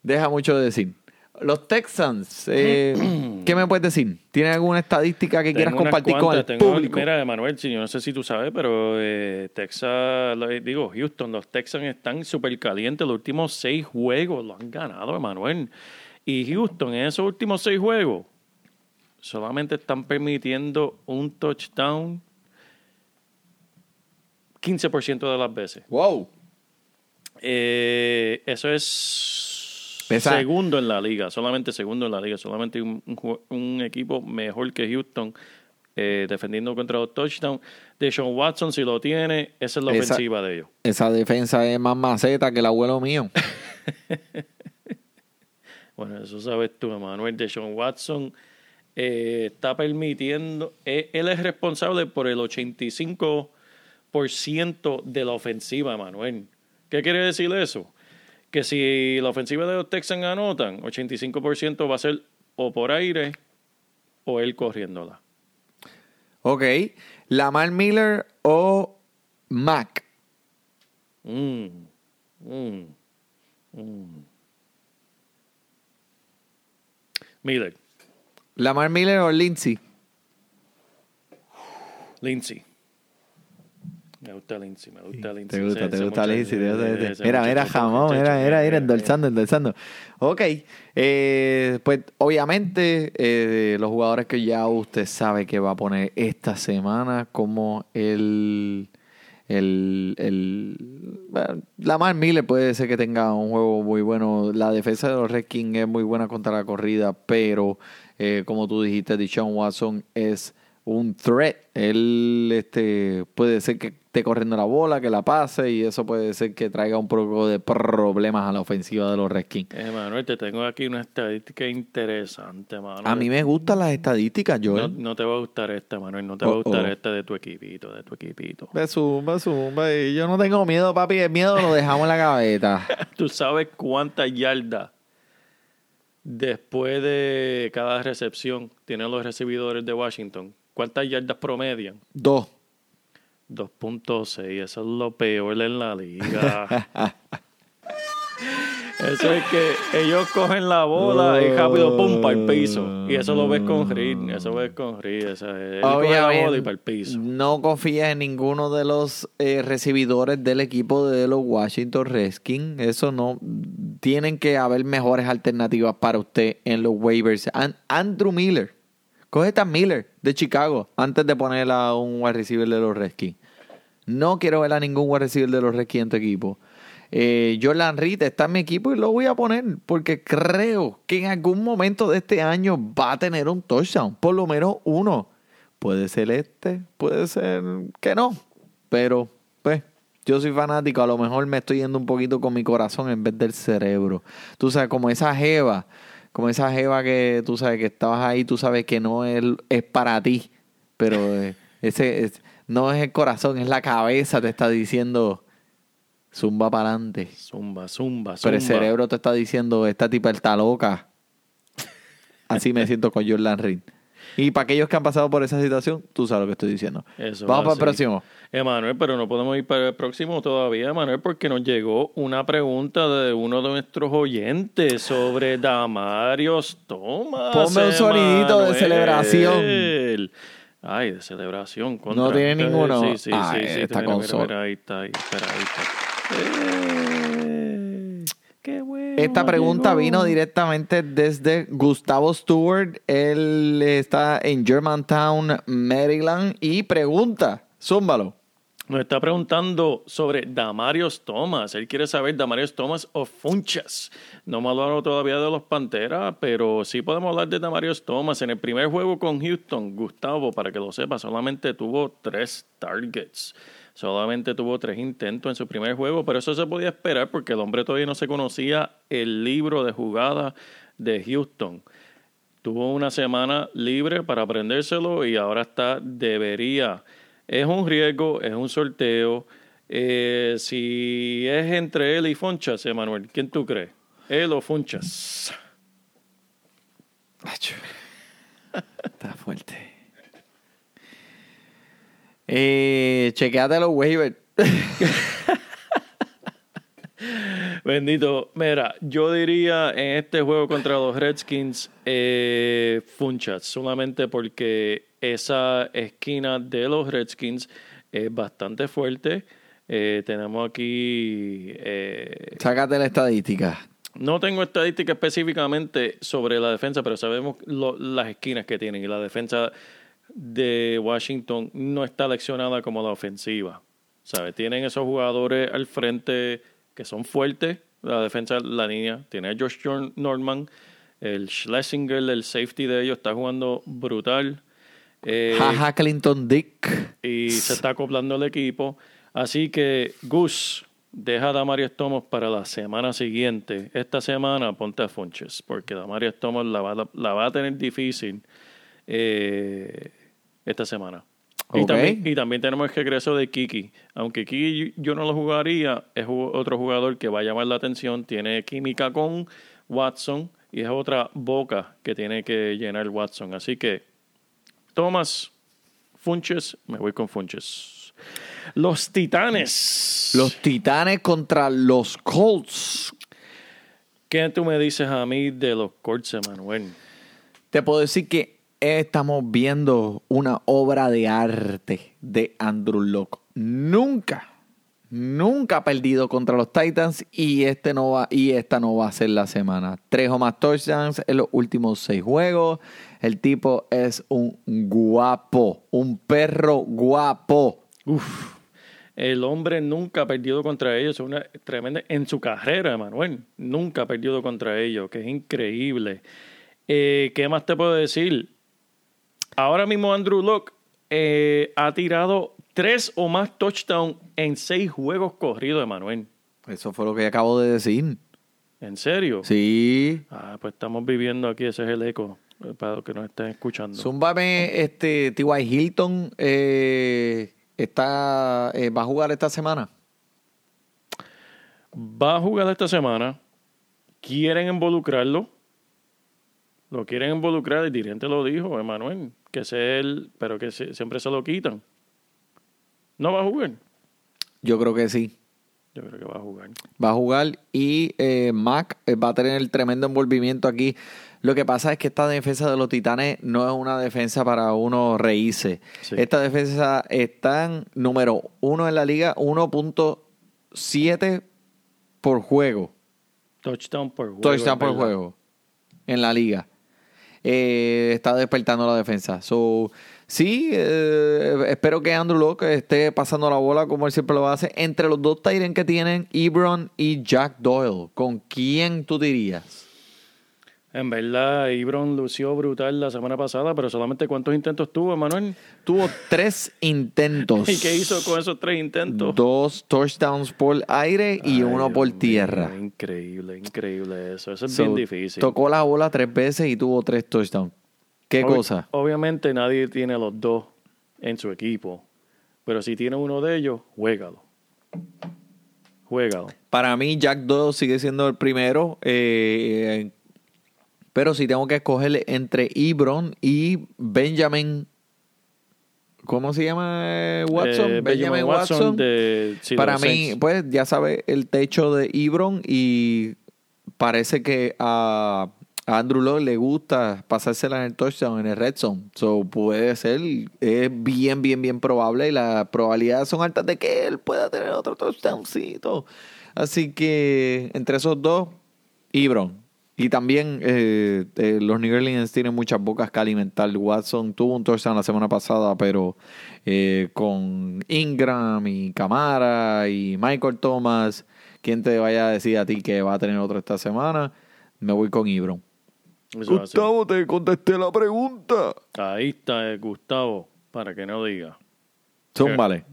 Speaker 2: Deja mucho de decir. Los Texans, eh, <clears throat> ¿qué me puedes decir? ¿Tienes alguna estadística que quieras
Speaker 3: Tengo
Speaker 2: compartir con el.
Speaker 3: Tengo-
Speaker 2: público?
Speaker 3: Mira, Emanuel, si yo no sé si tú sabes, pero eh, Texas, digo, Houston, los Texans están súper calientes. Los últimos seis juegos lo han ganado, Emanuel. Y Houston, en esos últimos seis juegos, solamente están permitiendo un touchdown 15% de las veces.
Speaker 2: Wow.
Speaker 3: Eh, eso es Segundo en la liga, solamente segundo en la liga, solamente un, un ju- un equipo mejor que Houston eh, defendiendo contra los touchdowns. De Sean Watson, si lo tiene, esa es la
Speaker 2: Esa-
Speaker 3: ofensiva de ellos.
Speaker 2: Esa defensa es más maceta que el abuelo mío. <laughs>
Speaker 3: Bueno, eso sabes tú, Emanuel. De Sean Watson eh, está permitiendo, eh, él es responsable por el 85% de la ofensiva, Emanuel. ¿Qué quiere decir eso? Que si la ofensiva de los Texans anotan, 85% va a ser o por aire o él corriéndola.
Speaker 2: Ok. Lamar Miller o Mac.
Speaker 3: Mm, mm, mm. Miller,
Speaker 2: Lamar Miller o Lindsay.
Speaker 3: Lindsay. Me gusta Lindsay, me gusta Lindsay.
Speaker 2: Te gusta, te gusta
Speaker 3: muchacho,
Speaker 2: Lindsay. Mira, mira, jamón. Mira, mira, mira, endulzando, endulzando. Ok. eh, pues obviamente eh, los jugadores que ya usted sabe que va a poner esta semana como el... El, el bueno, Lamar Miller puede ser que tenga un juego muy bueno. La defensa de los Redskins es muy buena contra la corrida, pero eh, como tú dijiste, Deshaun Watson es un threat. Él este, puede ser que esté corriendo la bola, que la pase, y eso puede ser que traiga un poco de problemas a la ofensiva de los Redskins.
Speaker 3: Eh, Manuel, te tengo aquí una estadística interesante, Manuel.
Speaker 2: A mí me gustan las estadísticas,
Speaker 3: no,
Speaker 2: Joel.
Speaker 3: no te va a gustar esta, Manuel. No te va a gustar
Speaker 2: oh.
Speaker 3: esta de tu equipito, de tu equipito.
Speaker 2: Ve zumba, zumba, y Yo no tengo miedo, papi. El miedo lo dejamos en la gaveta. <laughs>
Speaker 3: ¿Tú sabes cuántas yardas después de cada recepción tienen los recibidores de Washington? ¿Cuántas yardas promedian?
Speaker 2: Dos.
Speaker 3: 2.6, eso es lo peor en la liga. <laughs> eso es que ellos cogen la bola y rápido pum para el piso. Y eso lo ves con Reed, eso lo ves con Reed. Eso es, la bola y para el piso.
Speaker 2: No confías en ninguno de los eh, recibidores del equipo de los Washington Redskins. Eso no. Tienen que haber mejores alternativas para usted en los waivers. An- Andrew Miller. Coge a Miller de Chicago antes de poner a un wide receiver de los Redskins. No quiero ver a ningún wide receiver de los Redskins en tu equipo. Eh, Jordan Reed está en mi equipo y lo voy a poner porque creo que en algún momento de este año va a tener un touchdown, por lo menos uno. Puede ser este, puede ser que no, pero pues yo soy fanático, a lo mejor me estoy yendo un poquito con mi corazón en vez del cerebro. Tú sabes, como esa jeva, como esa jeva que tú sabes que estabas ahí, tú sabes que no es, es para ti, pero eh, <laughs> ese es- no es el corazón, es la cabeza te está diciendo zumba para adelante.
Speaker 3: Zumba, zumba, zumba.
Speaker 2: Pero el cerebro te está diciendo, esta tipa está loca. Así me siento con Jordan Reed. Y para aquellos que han pasado por esa situación, tú sabes lo que estoy diciendo.
Speaker 3: Eso
Speaker 2: Vamos para el próximo.
Speaker 3: Emanuel, pero no podemos ir para el próximo todavía, Emanuel, porque nos llegó una pregunta de uno de nuestros oyentes sobre Damarios Thomas.
Speaker 2: Ponme un sonidito de celebración.
Speaker 3: Ay, de celebración. contra.
Speaker 2: No tiene ninguno.
Speaker 3: Sí, sí,
Speaker 2: Ay,
Speaker 3: sí. sí.
Speaker 2: esta
Speaker 3: Mira, mira, mira, ahí está, ahí, espera, ahí está. Eh, qué bueno.
Speaker 2: Esta pregunta
Speaker 3: llegó.
Speaker 2: vino directamente desde Gustavo Stewart. Él está en Germantown, Maryland. Y pregunta, zúmbalo.
Speaker 3: Nos está preguntando sobre Damarios Thomas. Él quiere saber Damarios Thomas o Funchas. No me hablaron todavía de los Panteras, pero sí podemos hablar de Damarios Thomas. En el primer juego con Houston, Gustavo, para que lo sepa, solamente tuvo tres targets. Solamente tuvo tres intentos en su primer juego, pero eso se podía esperar porque el hombre todavía no se conocía el libro de jugada de Houston. Tuvo una semana libre para aprendérselo y ahora está, debería. Es un riesgo, es un sorteo. Eh, si es entre él y Funchas, Emanuel, ¿quién tú crees? ¿Él o Funchas?
Speaker 2: Acho. <laughs> Está fuerte. Eh, chequeate los waivers. <laughs>
Speaker 3: Bendito. Mira, yo diría en este juego contra los Redskins, eh, Funchas, solamente porque esa esquina de los Redskins es bastante fuerte. Eh, tenemos aquí. eh,
Speaker 2: Sácate la estadística.
Speaker 3: no tengo estadística específicamente sobre la defensa, pero sabemos lo- las esquinas que tienen. Y la defensa de Washington no está leccionada como la ofensiva. ¿Sabe? Tienen esos jugadores al frente que son fuertes. La defensa, la línea. Tiene a Josh Norman. El Schlesinger, el safety de ellos, está jugando brutal. Eh,
Speaker 2: Jaja Clinton Dick.
Speaker 3: y se está acoplando el equipo. Así que, Gus, deja a Damaris Thomas para la semana siguiente. Esta semana ponte a Funches, porque Damaris Thomas la va, la va a tener difícil eh, esta semana. Y, también, y también tenemos el regreso de Kiki. Aunque Kiki yo no lo jugaría, es otro jugador que va a llamar la atención. Tiene química con Watson y es otra boca que tiene que llenar Watson. Así que, Thomas, Funches, me voy con Funches. Los Titanes.
Speaker 2: Los Titanes contra los Colts.
Speaker 3: ¿Qué tú me dices a mí de los Colts, Emanuel?
Speaker 2: Te puedo decir que estamos viendo una obra de arte de Andrew Locke. Nunca, nunca ha perdido contra los Titans y este no va y esta no va a ser la semana. Tres o más touchdowns en los últimos seis juegos. El tipo es un guapo, un perro guapo.
Speaker 3: Uf. El hombre nunca ha perdido contra ellos. Una tremenda. En su carrera, Emanuel. Nunca ha perdido contra ellos, que es increíble. Eh, ¿Qué más te puedo decir? Ahora mismo Andrew Locke eh, ha tirado tres o más touchdowns en seis juegos corridos, Emanuel.
Speaker 2: Eso fue lo que acabo de decir.
Speaker 3: ¿En serio?
Speaker 2: Sí.
Speaker 3: Ah, pues estamos viviendo aquí, ese es el eco, eh, para los que nos estén escuchando.
Speaker 2: Zúmbame, este, T.Y. Hilton eh, está, eh, va a jugar esta semana.
Speaker 3: Va a jugar esta semana. Quieren involucrarlo. Lo quieren involucrar. El dirigente lo dijo, Emanuel. Que es él, pero que se- siempre se lo quitan. No va a jugar.
Speaker 2: Yo creo que sí.
Speaker 3: Yo creo que va a jugar.
Speaker 2: Va a jugar y eh, Mac eh, va a tener el tremendo envolvimiento aquí. Lo que pasa es que esta defensa de los Titanes no es una defensa para uno reírse.
Speaker 3: Sí.
Speaker 2: Esta defensa está en número uno en la liga, 1.7 por juego.
Speaker 3: Touchdown por juego.
Speaker 2: touchdown por juego en la liga. Eh, está despertando la defensa. So, sí, eh, espero que Andrew Locke esté pasando la bola como él siempre lo hace. Entre los dos Tyrens que tienen, Ebron y Jack Doyle, ¿con quién tú dirías?
Speaker 3: En verdad, Ibron lució brutal la semana pasada, pero solamente cuántos intentos tuvo, Emanuel.
Speaker 2: Tuvo tres intentos. <laughs>
Speaker 3: ¿Y qué hizo con esos tres intentos?
Speaker 2: Dos touchdowns por aire y
Speaker 3: Ay,
Speaker 2: uno
Speaker 3: Dios
Speaker 2: por
Speaker 3: mío,
Speaker 2: tierra.
Speaker 3: increíble, increíble eso. Eso es
Speaker 2: So,
Speaker 3: bien difícil.
Speaker 2: Tocó la bola tres veces y tuvo tres touchdowns. ¿Qué cosa?
Speaker 3: Obviamente nadie tiene los dos en su equipo, pero si tiene uno de ellos, juégalo. Juégalo.
Speaker 2: Para mí, Jack Doyle sigue siendo el primero. eh, pero si tengo que escoger entre Ebron y Benjamin. ¿Cómo se llama eh, Watson?
Speaker 3: Eh,
Speaker 2: Benjamin Watson.
Speaker 3: de, sí, de
Speaker 2: Para
Speaker 3: los
Speaker 2: mí,
Speaker 3: Saints.
Speaker 2: pues ya sabe el techo de Ebron y parece que a, a Andrew Locke le gusta pasársela en el touchdown, en el red zone. So puede ser, es bien, bien, bien probable y las probabilidades son altas de que él pueda tener otro touchdowncito. Así que entre esos dos, Ebron. Y también eh, eh, los New Orleans tienen muchas bocas que alimentar. Watson tuvo un touchdown la semana pasada, pero eh, con Ingram y Camara y Michael Thomas, ¿quién te vaya a decir a ti que va a tener otro esta semana? Me voy con Ibron.
Speaker 3: Eso.
Speaker 2: Gustavo, te contesté la pregunta.
Speaker 3: Ahí está eh, Gustavo, para que no diga.
Speaker 2: Zúmbale.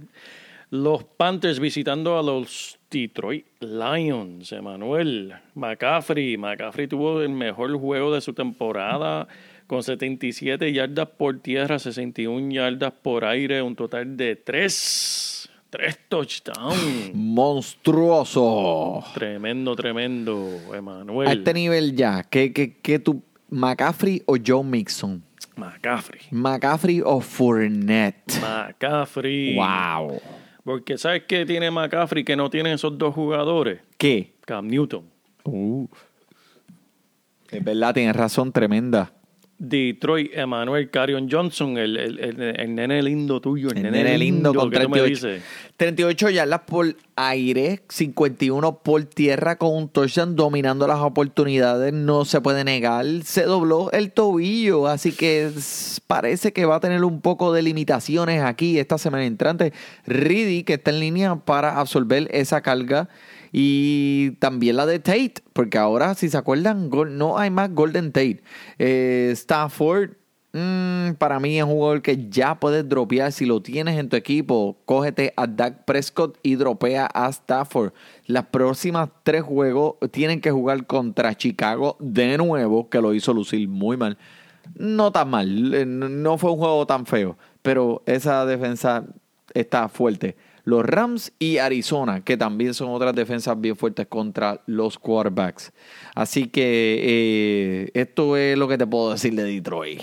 Speaker 3: Los Panthers visitando a los Detroit Lions, Emanuel. McCaffrey. McCaffrey tuvo el mejor juego de su temporada con 77 yardas por tierra, 61 yardas por aire, un total de 3. 3 touchdowns.
Speaker 2: Monstruoso.
Speaker 3: tremendo, tremendo, Emanuel.
Speaker 2: A este nivel ya, ¿qué, qué, qué tú, McCaffrey o Joe Mixon?
Speaker 3: McCaffrey.
Speaker 2: McCaffrey o Fournette.
Speaker 3: McCaffrey.
Speaker 2: Wow.
Speaker 3: Porque ¿sabes qué tiene McCaffrey que no tienen esos dos jugadores?
Speaker 2: ¿Qué?
Speaker 3: Cam Newton.
Speaker 2: Es verdad, tienes razón, tremenda.
Speaker 3: Detroit, Emmanuel Carion Johnson, el, el, el, el nene lindo tuyo, el,
Speaker 2: El nene lindo con
Speaker 3: ¿qué tú me
Speaker 2: 38.
Speaker 3: dices?
Speaker 2: 38 yardas por aire, 51 por tierra con un touchdown dominando las oportunidades, no se puede negar. Se dobló el tobillo, así que parece que va a tener un poco de limitaciones aquí esta semana entrante. Reedy, que está en línea para absorber esa carga. Y también la de Tate, porque ahora, si se acuerdan, no hay más Golden Tate. Eh, Stafford, mm, para mí es un jugador que ya puedes dropear. Si lo tienes en tu equipo, cógete a Dak Prescott y dropea a Stafford. Las próximas tres juegos tienen que jugar contra Chicago de nuevo, que lo hizo lucir muy mal. No tan mal, eh, no fue un juego tan feo, pero esa defensa está fuerte. Los Rams y Arizona, que también son otras defensas bien fuertes contra los quarterbacks. Así que eh, esto es lo que te puedo decir de Detroit.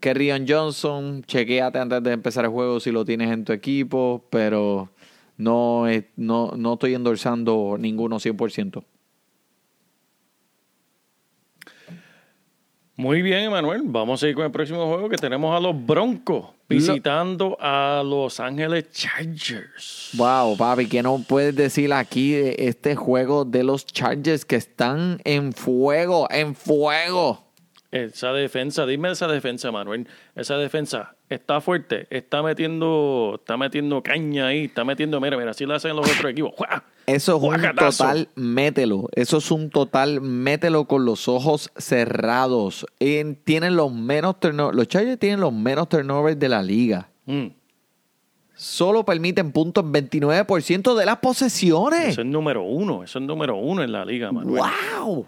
Speaker 2: Kerryon Johnson, chequeate antes de empezar el juego si lo tienes en tu equipo, pero no, no, no estoy endorsando ninguno 100%.
Speaker 3: Muy bien, Emanuel. Vamos a ir con el próximo juego que tenemos a los Broncos visitando a Los Ángeles Chargers.
Speaker 2: Wow, papi, ¿qué no puedes decir aquí de este juego de los Chargers que están en fuego, en fuego?
Speaker 3: Esa defensa, dime esa defensa, Manuel. Esa defensa está fuerte, está metiendo, está metiendo caña ahí, está metiendo, mira, mira, así lo hacen los otros equipos. ¡Jua!
Speaker 2: Eso es un total mételo. Eso es un total mételo con los ojos cerrados. En- tienen los menos turnovers. Los Chargers tienen los menos turnovers de la liga.
Speaker 3: Mm,
Speaker 2: Solo permiten puntos en 29% de las posesiones.
Speaker 3: Eso es número uno, eso es número uno en la liga, Manuel.
Speaker 2: ¡Wow!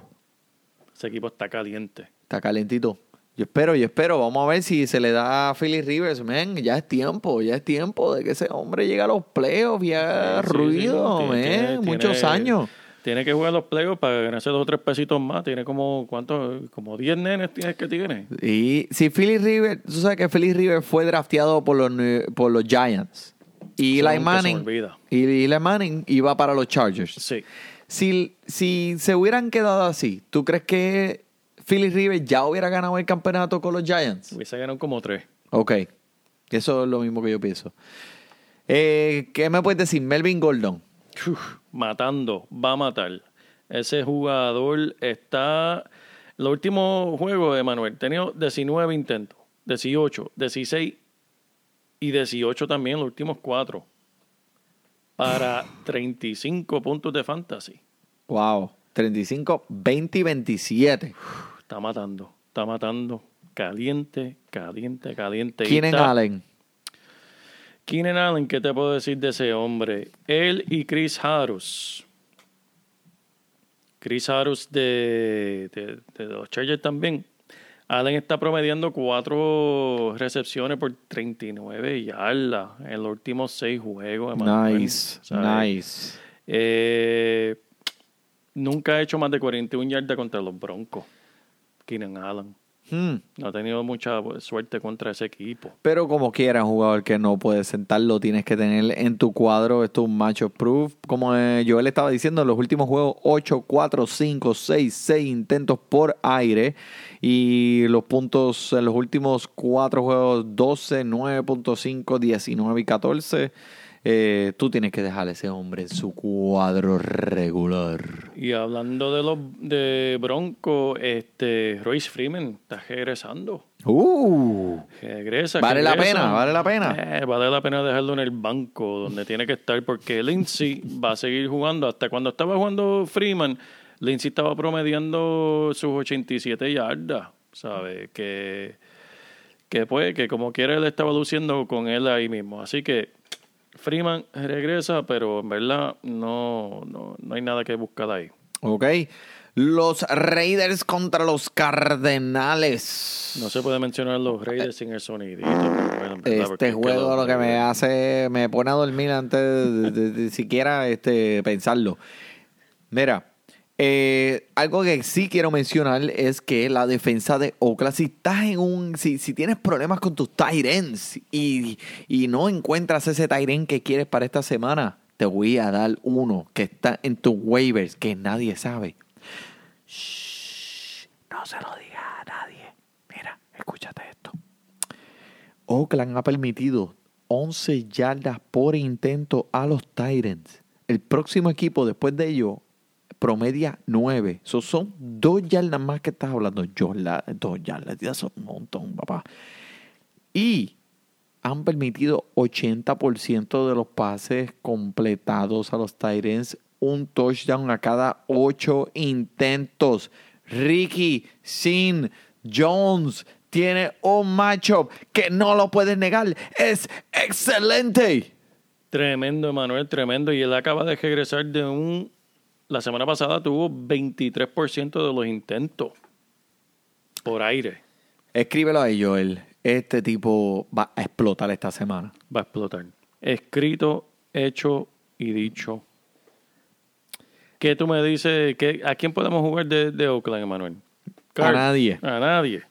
Speaker 3: Ese equipo está caliente.
Speaker 2: Está calentito. Yo espero, yo espero. Vamos a ver si se le da a Philly Rivers. Man, ya es tiempo, ya es tiempo de que ese hombre llegue a los playoffs y haga
Speaker 3: Sí,
Speaker 2: ruido,
Speaker 3: sí.
Speaker 2: man.
Speaker 3: Tiene-
Speaker 2: Muchos
Speaker 3: tiene-
Speaker 2: años.
Speaker 3: Tiene que jugar los playoffs para ganarse dos o tres pesitos más. Tiene como, ¿cuántos? Como 10 nenes tienes que tiene.
Speaker 2: Y si Philly Rivers, tú sabes que Philly Rivers fue drafteado por los, por los Giants. Y Eli Manning, y Eli Manning iba para los Chargers.
Speaker 3: Sí.
Speaker 2: Si, si se hubieran quedado así, ¿tú crees que Philly Rivers ya hubiera ganado el campeonato con los Giants?
Speaker 3: Hubiese ganado como tres.
Speaker 2: Ok, eso es lo mismo que yo pienso. Eh, ¿Qué me puedes decir? Melvin Gordon.
Speaker 3: Uf, matando, va a matar. Ese jugador está. Los últimos juegos de Manuel, tenido 19 intentos, 18, 16 y 18 también, los últimos cuatro. Para 35 puntos de fantasy.
Speaker 2: Wow. 35, 20 y 27.
Speaker 3: Está matando, está matando. Caliente, caliente, caliente.
Speaker 2: Keenan Allen.
Speaker 3: Keenan Allen, ¿qué te puedo decir de ese hombre? Él y Chris Harris. Chris Harris de, de, de los Chargers también. Allen está promediando cuatro recepciones por 39 yardas en los últimos seis juegos.
Speaker 2: Nice,
Speaker 3: ¿Sabes?
Speaker 2: nice.
Speaker 3: Eh, nunca ha hecho más de 41 yardas contra los Broncos. Keenan Allen.
Speaker 2: Hmm.
Speaker 3: No ha tenido mucha suerte contra ese equipo.
Speaker 2: Pero como quiera, un jugador que no puedes sentarlo, tienes que tener en tu cuadro. Esto es un match proof. Como eh, Joel estaba diciendo, en los últimos juegos, 8, 4, 5, 6, 6 intentos por aire. Y los puntos en los últimos cuatro juegos, 12, 9.5, 19 y 14. Eh, tú tienes que dejar a ese hombre en su cuadro regular.
Speaker 3: Y hablando de los de Bronco, este Royce Freeman está regresando.
Speaker 2: Uh,
Speaker 3: Regresa.
Speaker 2: Vale la pena, vale la pena.
Speaker 3: Eh, vale la pena dejarlo en el banco donde tiene que estar porque Lindsay va a seguir jugando. Hasta cuando estaba jugando Freeman, Lindsay estaba promediando sus 87 yardas. ¿Sabes? Que, que pues, que como quiera él estaba luciendo con él ahí mismo. Así que Freeman regresa, pero en verdad no, no, no hay nada que buscar ahí.
Speaker 2: ok. Los Raiders contra los Cardenales.
Speaker 3: No se puede mencionar los Raiders sin el sonidito. bueno,
Speaker 2: Este juego lo que me hace, me pone a dormir antes de, de- de siquiera este, pensarlo. Mira, eh, algo que sí quiero mencionar es que la defensa de Oakland, si estás en un, si, si tienes problemas con tus ends y, y no encuentras ese end que quieres para esta semana, te voy a dar uno que está en tus waivers que nadie sabe. Shh, no se lo digas a nadie. Mira, escúchate esto. Oakland ha permitido 11 yardas por intento a los Titans. El próximo equipo después de ello promedia 9. Eso son dos yardas más que estás hablando. Yo, la- dos yardas, ya son un montón, papá. Y han permitido 80% de los pases completados a los Titans. Un touchdown a cada 8 intentos. Ricky Sin Jones tiene un matchup que no lo puedes negar. Es excelente.
Speaker 3: Tremendo, Emanuel, tremendo. Y él acaba de regresar de un... La semana pasada tuvo 23% de los intentos por aire.
Speaker 2: Escríbelo a Joel. Este tipo va a explotar esta semana.
Speaker 3: Va a explotar. Escrito, hecho y dicho. ¿Qué tú me dices? ¿Qué- ¿A quién podemos jugar de, de Oakland, Emanuel?
Speaker 2: A nadie.
Speaker 3: A nadie.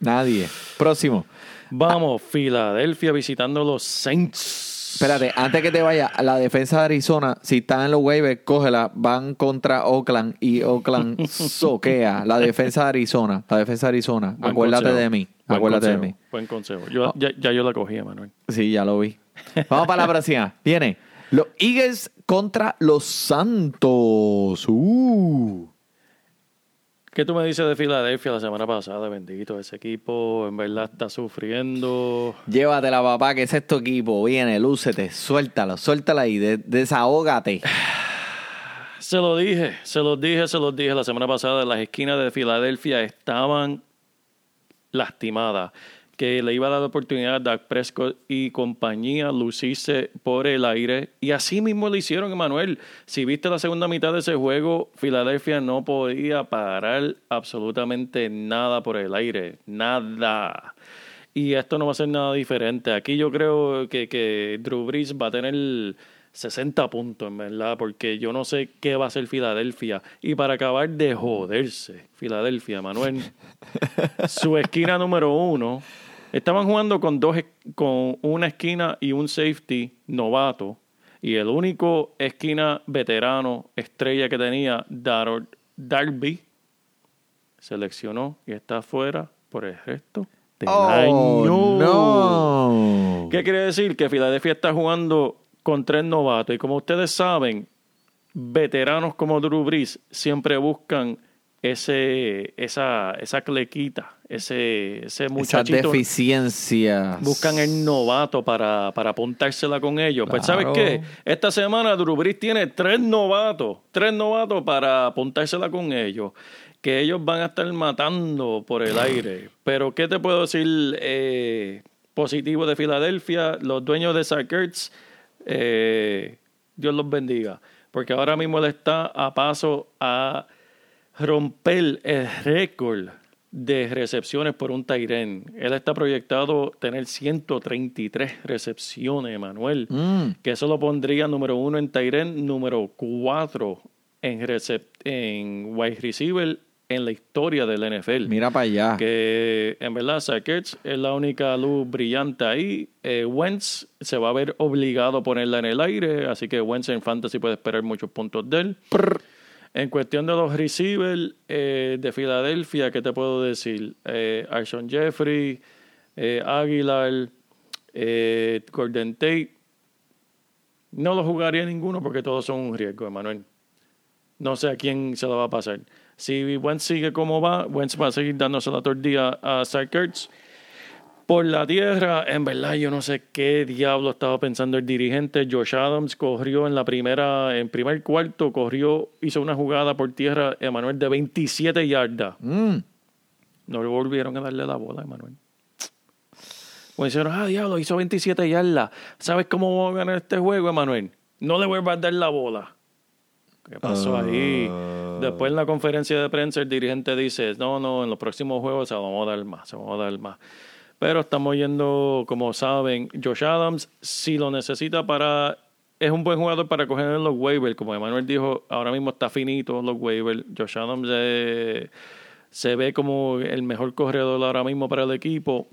Speaker 2: Nadie. Próximo.
Speaker 3: Vamos, Filadelfia visitando los Saints.
Speaker 2: Espérate, antes que te vaya, la defensa de Arizona, si están en los waivers, cógela, van contra Oakland y Oakland <laughs> soquea. La defensa de Arizona, la defensa de Arizona.
Speaker 3: Buen
Speaker 2: Acuérdate
Speaker 3: consejo.
Speaker 2: de mí,
Speaker 3: Buen
Speaker 2: acuérdate
Speaker 3: consejo,
Speaker 2: de mí.
Speaker 3: Buen consejo. Yo, ya, ya yo la cogí, Emanuel.
Speaker 2: Sí, ya lo vi. Vamos para la próxima. Viene. Los Eagles contra los Santos. Uh.
Speaker 3: ¿Qué tú me dices de Filadelfia la semana pasada? Bendito, ese equipo en verdad está sufriendo.
Speaker 2: Llévatela, papá, que es tu equipo. Viene, lúcete, suéltalo, suéltala y de- desahógate. <sighs>
Speaker 3: Se lo dije, se los dije, se los dije la semana pasada. Las esquinas de Filadelfia estaban lastimadas. Que le iba a dar la oportunidad a Dak Prescott y compañía lucirse por el aire. Y así mismo lo hicieron, Emanuel. Si viste la segunda mitad de ese juego, Filadelfia no podía parar absolutamente nada por el aire. Nada. Y esto no va a ser nada diferente. Aquí yo creo que, que Drew Brees va a tener 60 puntos, en verdad, porque yo no sé qué va a hacer Filadelfia. Y para acabar de joderse, Filadelfia, Manuel, <laughs> su esquina número uno, estaban jugando con dos, con una esquina y un safety novato. Y el único esquina veterano, estrella que tenía, Daror- Darby, seleccionó y está fuera por el resto del año.
Speaker 2: Oh, no.
Speaker 3: ¿Qué quiere decir? Que Filadelfia está jugando con tres novatos. Y como ustedes saben, veteranos como Drew Brees siempre buscan ese, esa, esa clequita, ese, ese muchachito.
Speaker 2: deficiencias.
Speaker 3: Buscan el novato para, para apuntársela con ellos. Pues ¿sabes qué? Esta semana Drew Brees tiene tres novatos. Tres novatos para apuntársela con ellos. Que ellos van a estar matando por el aire. Pero ¿qué te puedo decir eh, positivo de Filadelfia? Los dueños de Sackers, eh, Dios los bendiga. Porque ahora mismo él está a paso a romper el récord de recepciones por un Tairen. Él está proyectado tener 133 recepciones, Manuel.
Speaker 2: Mm.
Speaker 3: Que eso lo pondría número uno en Tairen, número cuatro en, recep- en wide receiver en la historia del NFL.
Speaker 2: Mira para allá.
Speaker 3: Que en verdad Sackers es la única luz brillante ahí. Eh, Wentz se va a ver obligado a ponerla en el aire, así que Wentz en fantasy puede esperar muchos puntos de él. En cuestión de los receivers eh, de Filadelfia, ¿qué te puedo decir? Eh, Arshon Jeffrey, eh, Aguilar, eh, Gordon Tate. No lo jugaría ninguno porque todos son un riesgo, Emanuel. No sé a quién se lo va a pasar. Si Wentz sigue como va, Wentz va a seguir dándose la tortilla a Sarkers. Por la tierra, en verdad yo no sé qué diablo estaba pensando el dirigente. Josh Adams corrió en la primera, en primer cuarto, corrió, hizo una jugada por tierra, Emanuel, de 27 yardas.
Speaker 2: Mm.
Speaker 3: No le volvieron a darle la bola, Emanuel. Pues dijeron, ah, diablo, hizo 27 yardas. ¿Sabes cómo vamos a ganar este juego, Emanuel? No le vuelvas a dar la bola. ¿Qué pasó ahí? Después en la conferencia de prensa el dirigente dice, no, no, en los próximos juegos se vamos a dar más, se vamos a dar más. Pero estamos yendo, como saben, Josh Adams, si lo necesita para... Es un buen jugador para coger en los waivers. Como Emanuel dijo, ahora mismo está finito los waivers. Josh Adams eh, se ve como el mejor corredor ahora mismo para el equipo.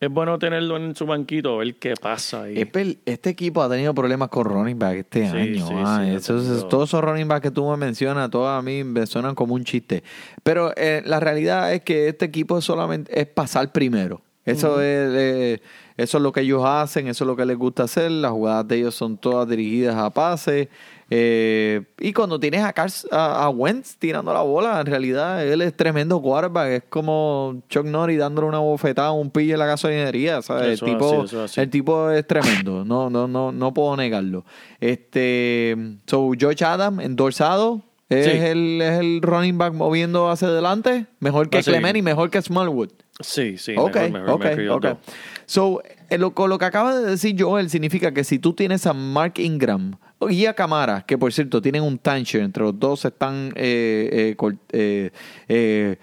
Speaker 3: Es bueno tenerlo en su banquito, a ver qué pasa ahí.
Speaker 2: Espel, Este equipo ha tenido problemas con running back este
Speaker 3: Sí,
Speaker 2: año.
Speaker 3: sí,
Speaker 2: ah,
Speaker 3: sí,
Speaker 2: esos- todos esos running back que tú me mencionas, todos a mí me suenan como un chiste. Pero eh, la realidad es que este equipo solamente es pasar primero. Eso es eh, eso es lo que ellos hacen, eso es lo que les gusta hacer. Las jugadas de ellos son todas dirigidas a pase. Eh, y cuando tienes a, Cars- a, a Wentz tirando la bola, en realidad él es tremendo quarterback. Es como Chuck Norris dándole una bofetada a un pillo en la gasolinería. ¿sabes?
Speaker 3: Eso
Speaker 2: el tipo,
Speaker 3: así, así.
Speaker 2: el tipo es tremendo, no, no, no, no puedo negarlo. Este, so George Adam endorsado es
Speaker 3: Sí.
Speaker 2: el es el running back moviendo hacia adelante, mejor que
Speaker 3: Va a seguir.
Speaker 2: Clement y mejor que Smallwood.
Speaker 3: Sí, sí,
Speaker 2: ok,
Speaker 3: mejor, mejor,
Speaker 2: ok. So, eh, lo, lo que acaba de decir Joel significa que si tú tienes a Mark Ingram y a Camara, que por cierto tienen un timeshare, entre los dos están eh, eh, eh,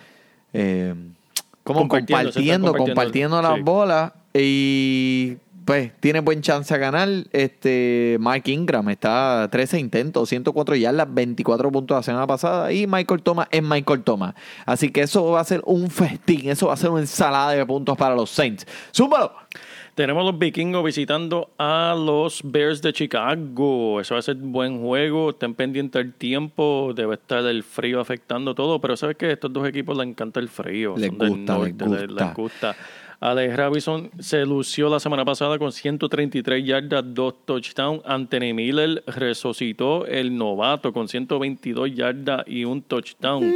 Speaker 2: eh, como
Speaker 3: Compartiendo, se están
Speaker 2: compartiendo,
Speaker 3: compartiendo,
Speaker 2: compartiendo las
Speaker 3: sí.
Speaker 2: bolas y pues tiene buen chance a ganar. Este Mark Ingram está 13 intentos, 104 yardas, 24 puntos la semana pasada y Michael Thomas es Michael Thomas. Así que eso va a ser un festín, eso va a ser una ensalada de puntos para los Saints. ¡Súmalo!
Speaker 3: Tenemos los vikingos visitando a los Bears de Chicago. Eso va a ser buen juego. Estén pendientes del tiempo. Debe estar el frío afectando todo. Pero sabes que a estos dos equipos les encanta el frío.
Speaker 2: Les
Speaker 3: Son del
Speaker 2: gusta,
Speaker 3: norte, les-
Speaker 2: gusta.
Speaker 3: les gusta. Alex Robinson se lució la semana pasada con 133 yardas, dos touchdowns. Anthony Miller resucitó el novato con 122 yardas y un touchdown.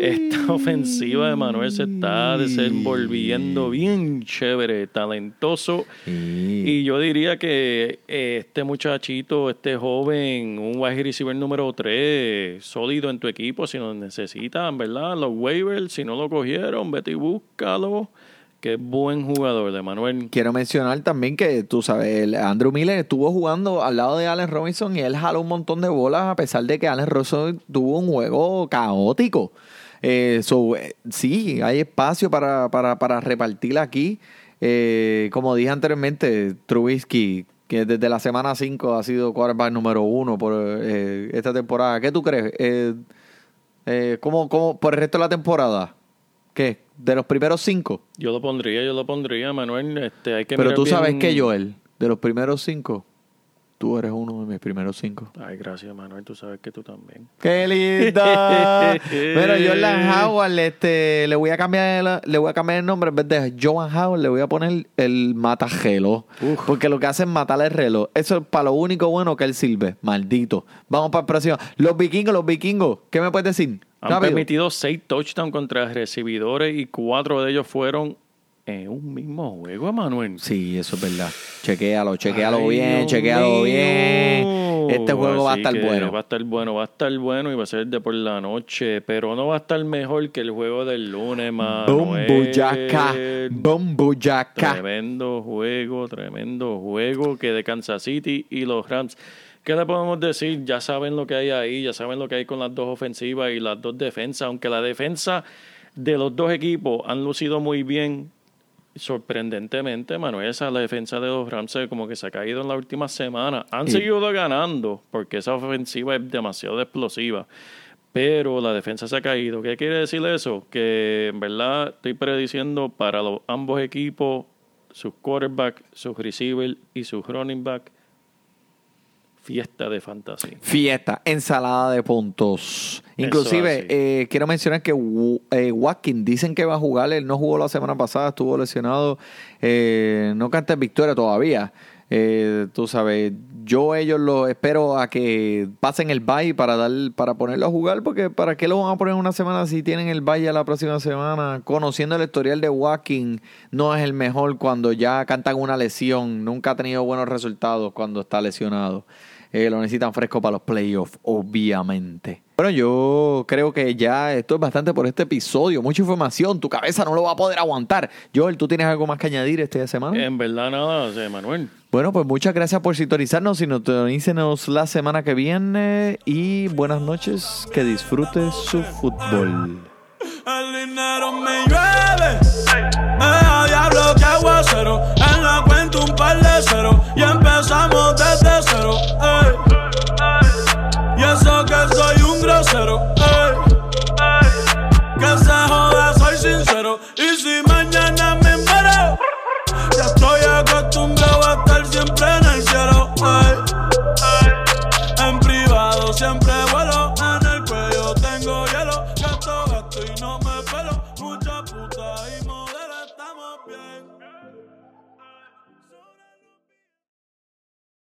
Speaker 3: Esta ofensiva de Manuel se está desenvolviendo bien chévere, talentoso. Y yo diría que eh, este muchachito, este joven, un wide receiver número 3, sólido en tu equipo, si lo necesitan, ¿verdad? Los waivers, si no lo cogieron, vete y búscalo. Qué buen jugador de Manuel.
Speaker 2: Quiero mencionar también que tú sabes, Andrew Miller estuvo jugando al lado de Allen Robinson y él jaló un montón de bolas a pesar de que Allen Robinson tuvo un juego caótico. Eh, so, eh, sí, hay espacio para, para, para repartir aquí. Eh, como dije anteriormente, Trubisky, que desde la semana 5 ha sido quarterback número uno por eh, esta temporada. ¿Qué tú crees? Eh, ¿cómo, cómo, por el resto de la temporada? ¿Qué? ¿De los primeros cinco?
Speaker 3: Yo lo pondría, yo lo pondría, Manuel. Este, hay que
Speaker 2: Pero
Speaker 3: mirar
Speaker 2: tú
Speaker 3: bien-
Speaker 2: sabes que Joel, de los primeros cinco, tú eres uno de mis primeros cinco.
Speaker 3: Ay, gracias, Manuel. Tú sabes que tú también.
Speaker 2: ¡Qué linda! <laughs> Pero Jordan Howard, este, le voy a cambiar el, le voy a cambiar el nombre en vez de Joan Howard, le voy a poner el matajelo. Porque lo que hace es matar el reloj. Eso es para lo único bueno que él sirve. Maldito. Vamos para el próximo. Los vikingos, los vikingos. ¿Qué me puedes decir?
Speaker 3: Han
Speaker 2: Rápido.
Speaker 3: permitido seis touchdowns contra recibidores y cuatro de ellos fueron en un mismo juego, Manuel.
Speaker 2: Sí, eso es verdad. Chequéalo, chequéalo
Speaker 3: Ay,
Speaker 2: bien,
Speaker 3: Dios
Speaker 2: chequéalo
Speaker 3: mío.
Speaker 2: bien. Este juego va a estar bueno.
Speaker 3: Va a estar bueno, va a estar bueno y va a ser de por la noche, pero no va a estar mejor que el juego del lunes, Manuel.
Speaker 2: Bombuyaca, bombuyaca.
Speaker 3: Tremendo juego, tremendo juego que de Kansas City y los Rams. ¿Qué le podemos decir? Ya saben lo que hay ahí, ya saben lo que hay con las dos ofensivas y las dos defensas, aunque la defensa de los dos equipos han lucido muy bien. Sorprendentemente, Manuel, esa la defensa de los Rams como que se ha caído en la última semana. Han seguido ganando porque esa ofensiva es demasiado explosiva. Pero la defensa se ha caído. ¿Qué quiere decir eso? Que en verdad estoy prediciendo para los, ambos equipos, sus quarterback, sus receiver y sus running back, fiesta de fantasía.
Speaker 2: Fiesta, ensalada de puntos. Inclusive, eh, quiero mencionar que eh, Watkins dicen que va a jugar. Él no jugó la semana pasada, estuvo lesionado. Eh, no canta en victoria todavía. Eh, tú sabes, yo ellos lo espero a que pasen el bye para dar para ponerlo a jugar, porque ¿para qué lo van a poner una semana si tienen el bye ya la próxima semana? Conociendo el historial de Walking, no es el mejor cuando ya cantan una lesión, nunca ha tenido buenos resultados cuando está lesionado. Eh, lo necesitan fresco para los playoffs, obviamente. Bueno, yo creo que ya esto es bastante por este episodio. Mucha información, tu cabeza no lo va a poder aguantar. Joel, ¿tú tienes algo más que añadir esta semana?
Speaker 3: En verdad nada, Manuel.
Speaker 2: Bueno, pues muchas gracias por sintonizarnos. Sintonícenos la semana que viene. Y buenas noches. Que disfrutes su fútbol.
Speaker 1: El dinero me llueve. Me da diablo que aguacero. En la cuenta un par de cero. Y empezamos desde cero. ey. Y eso que soy un grosero. ey. Que se joda, soy sincero. Y si mañana me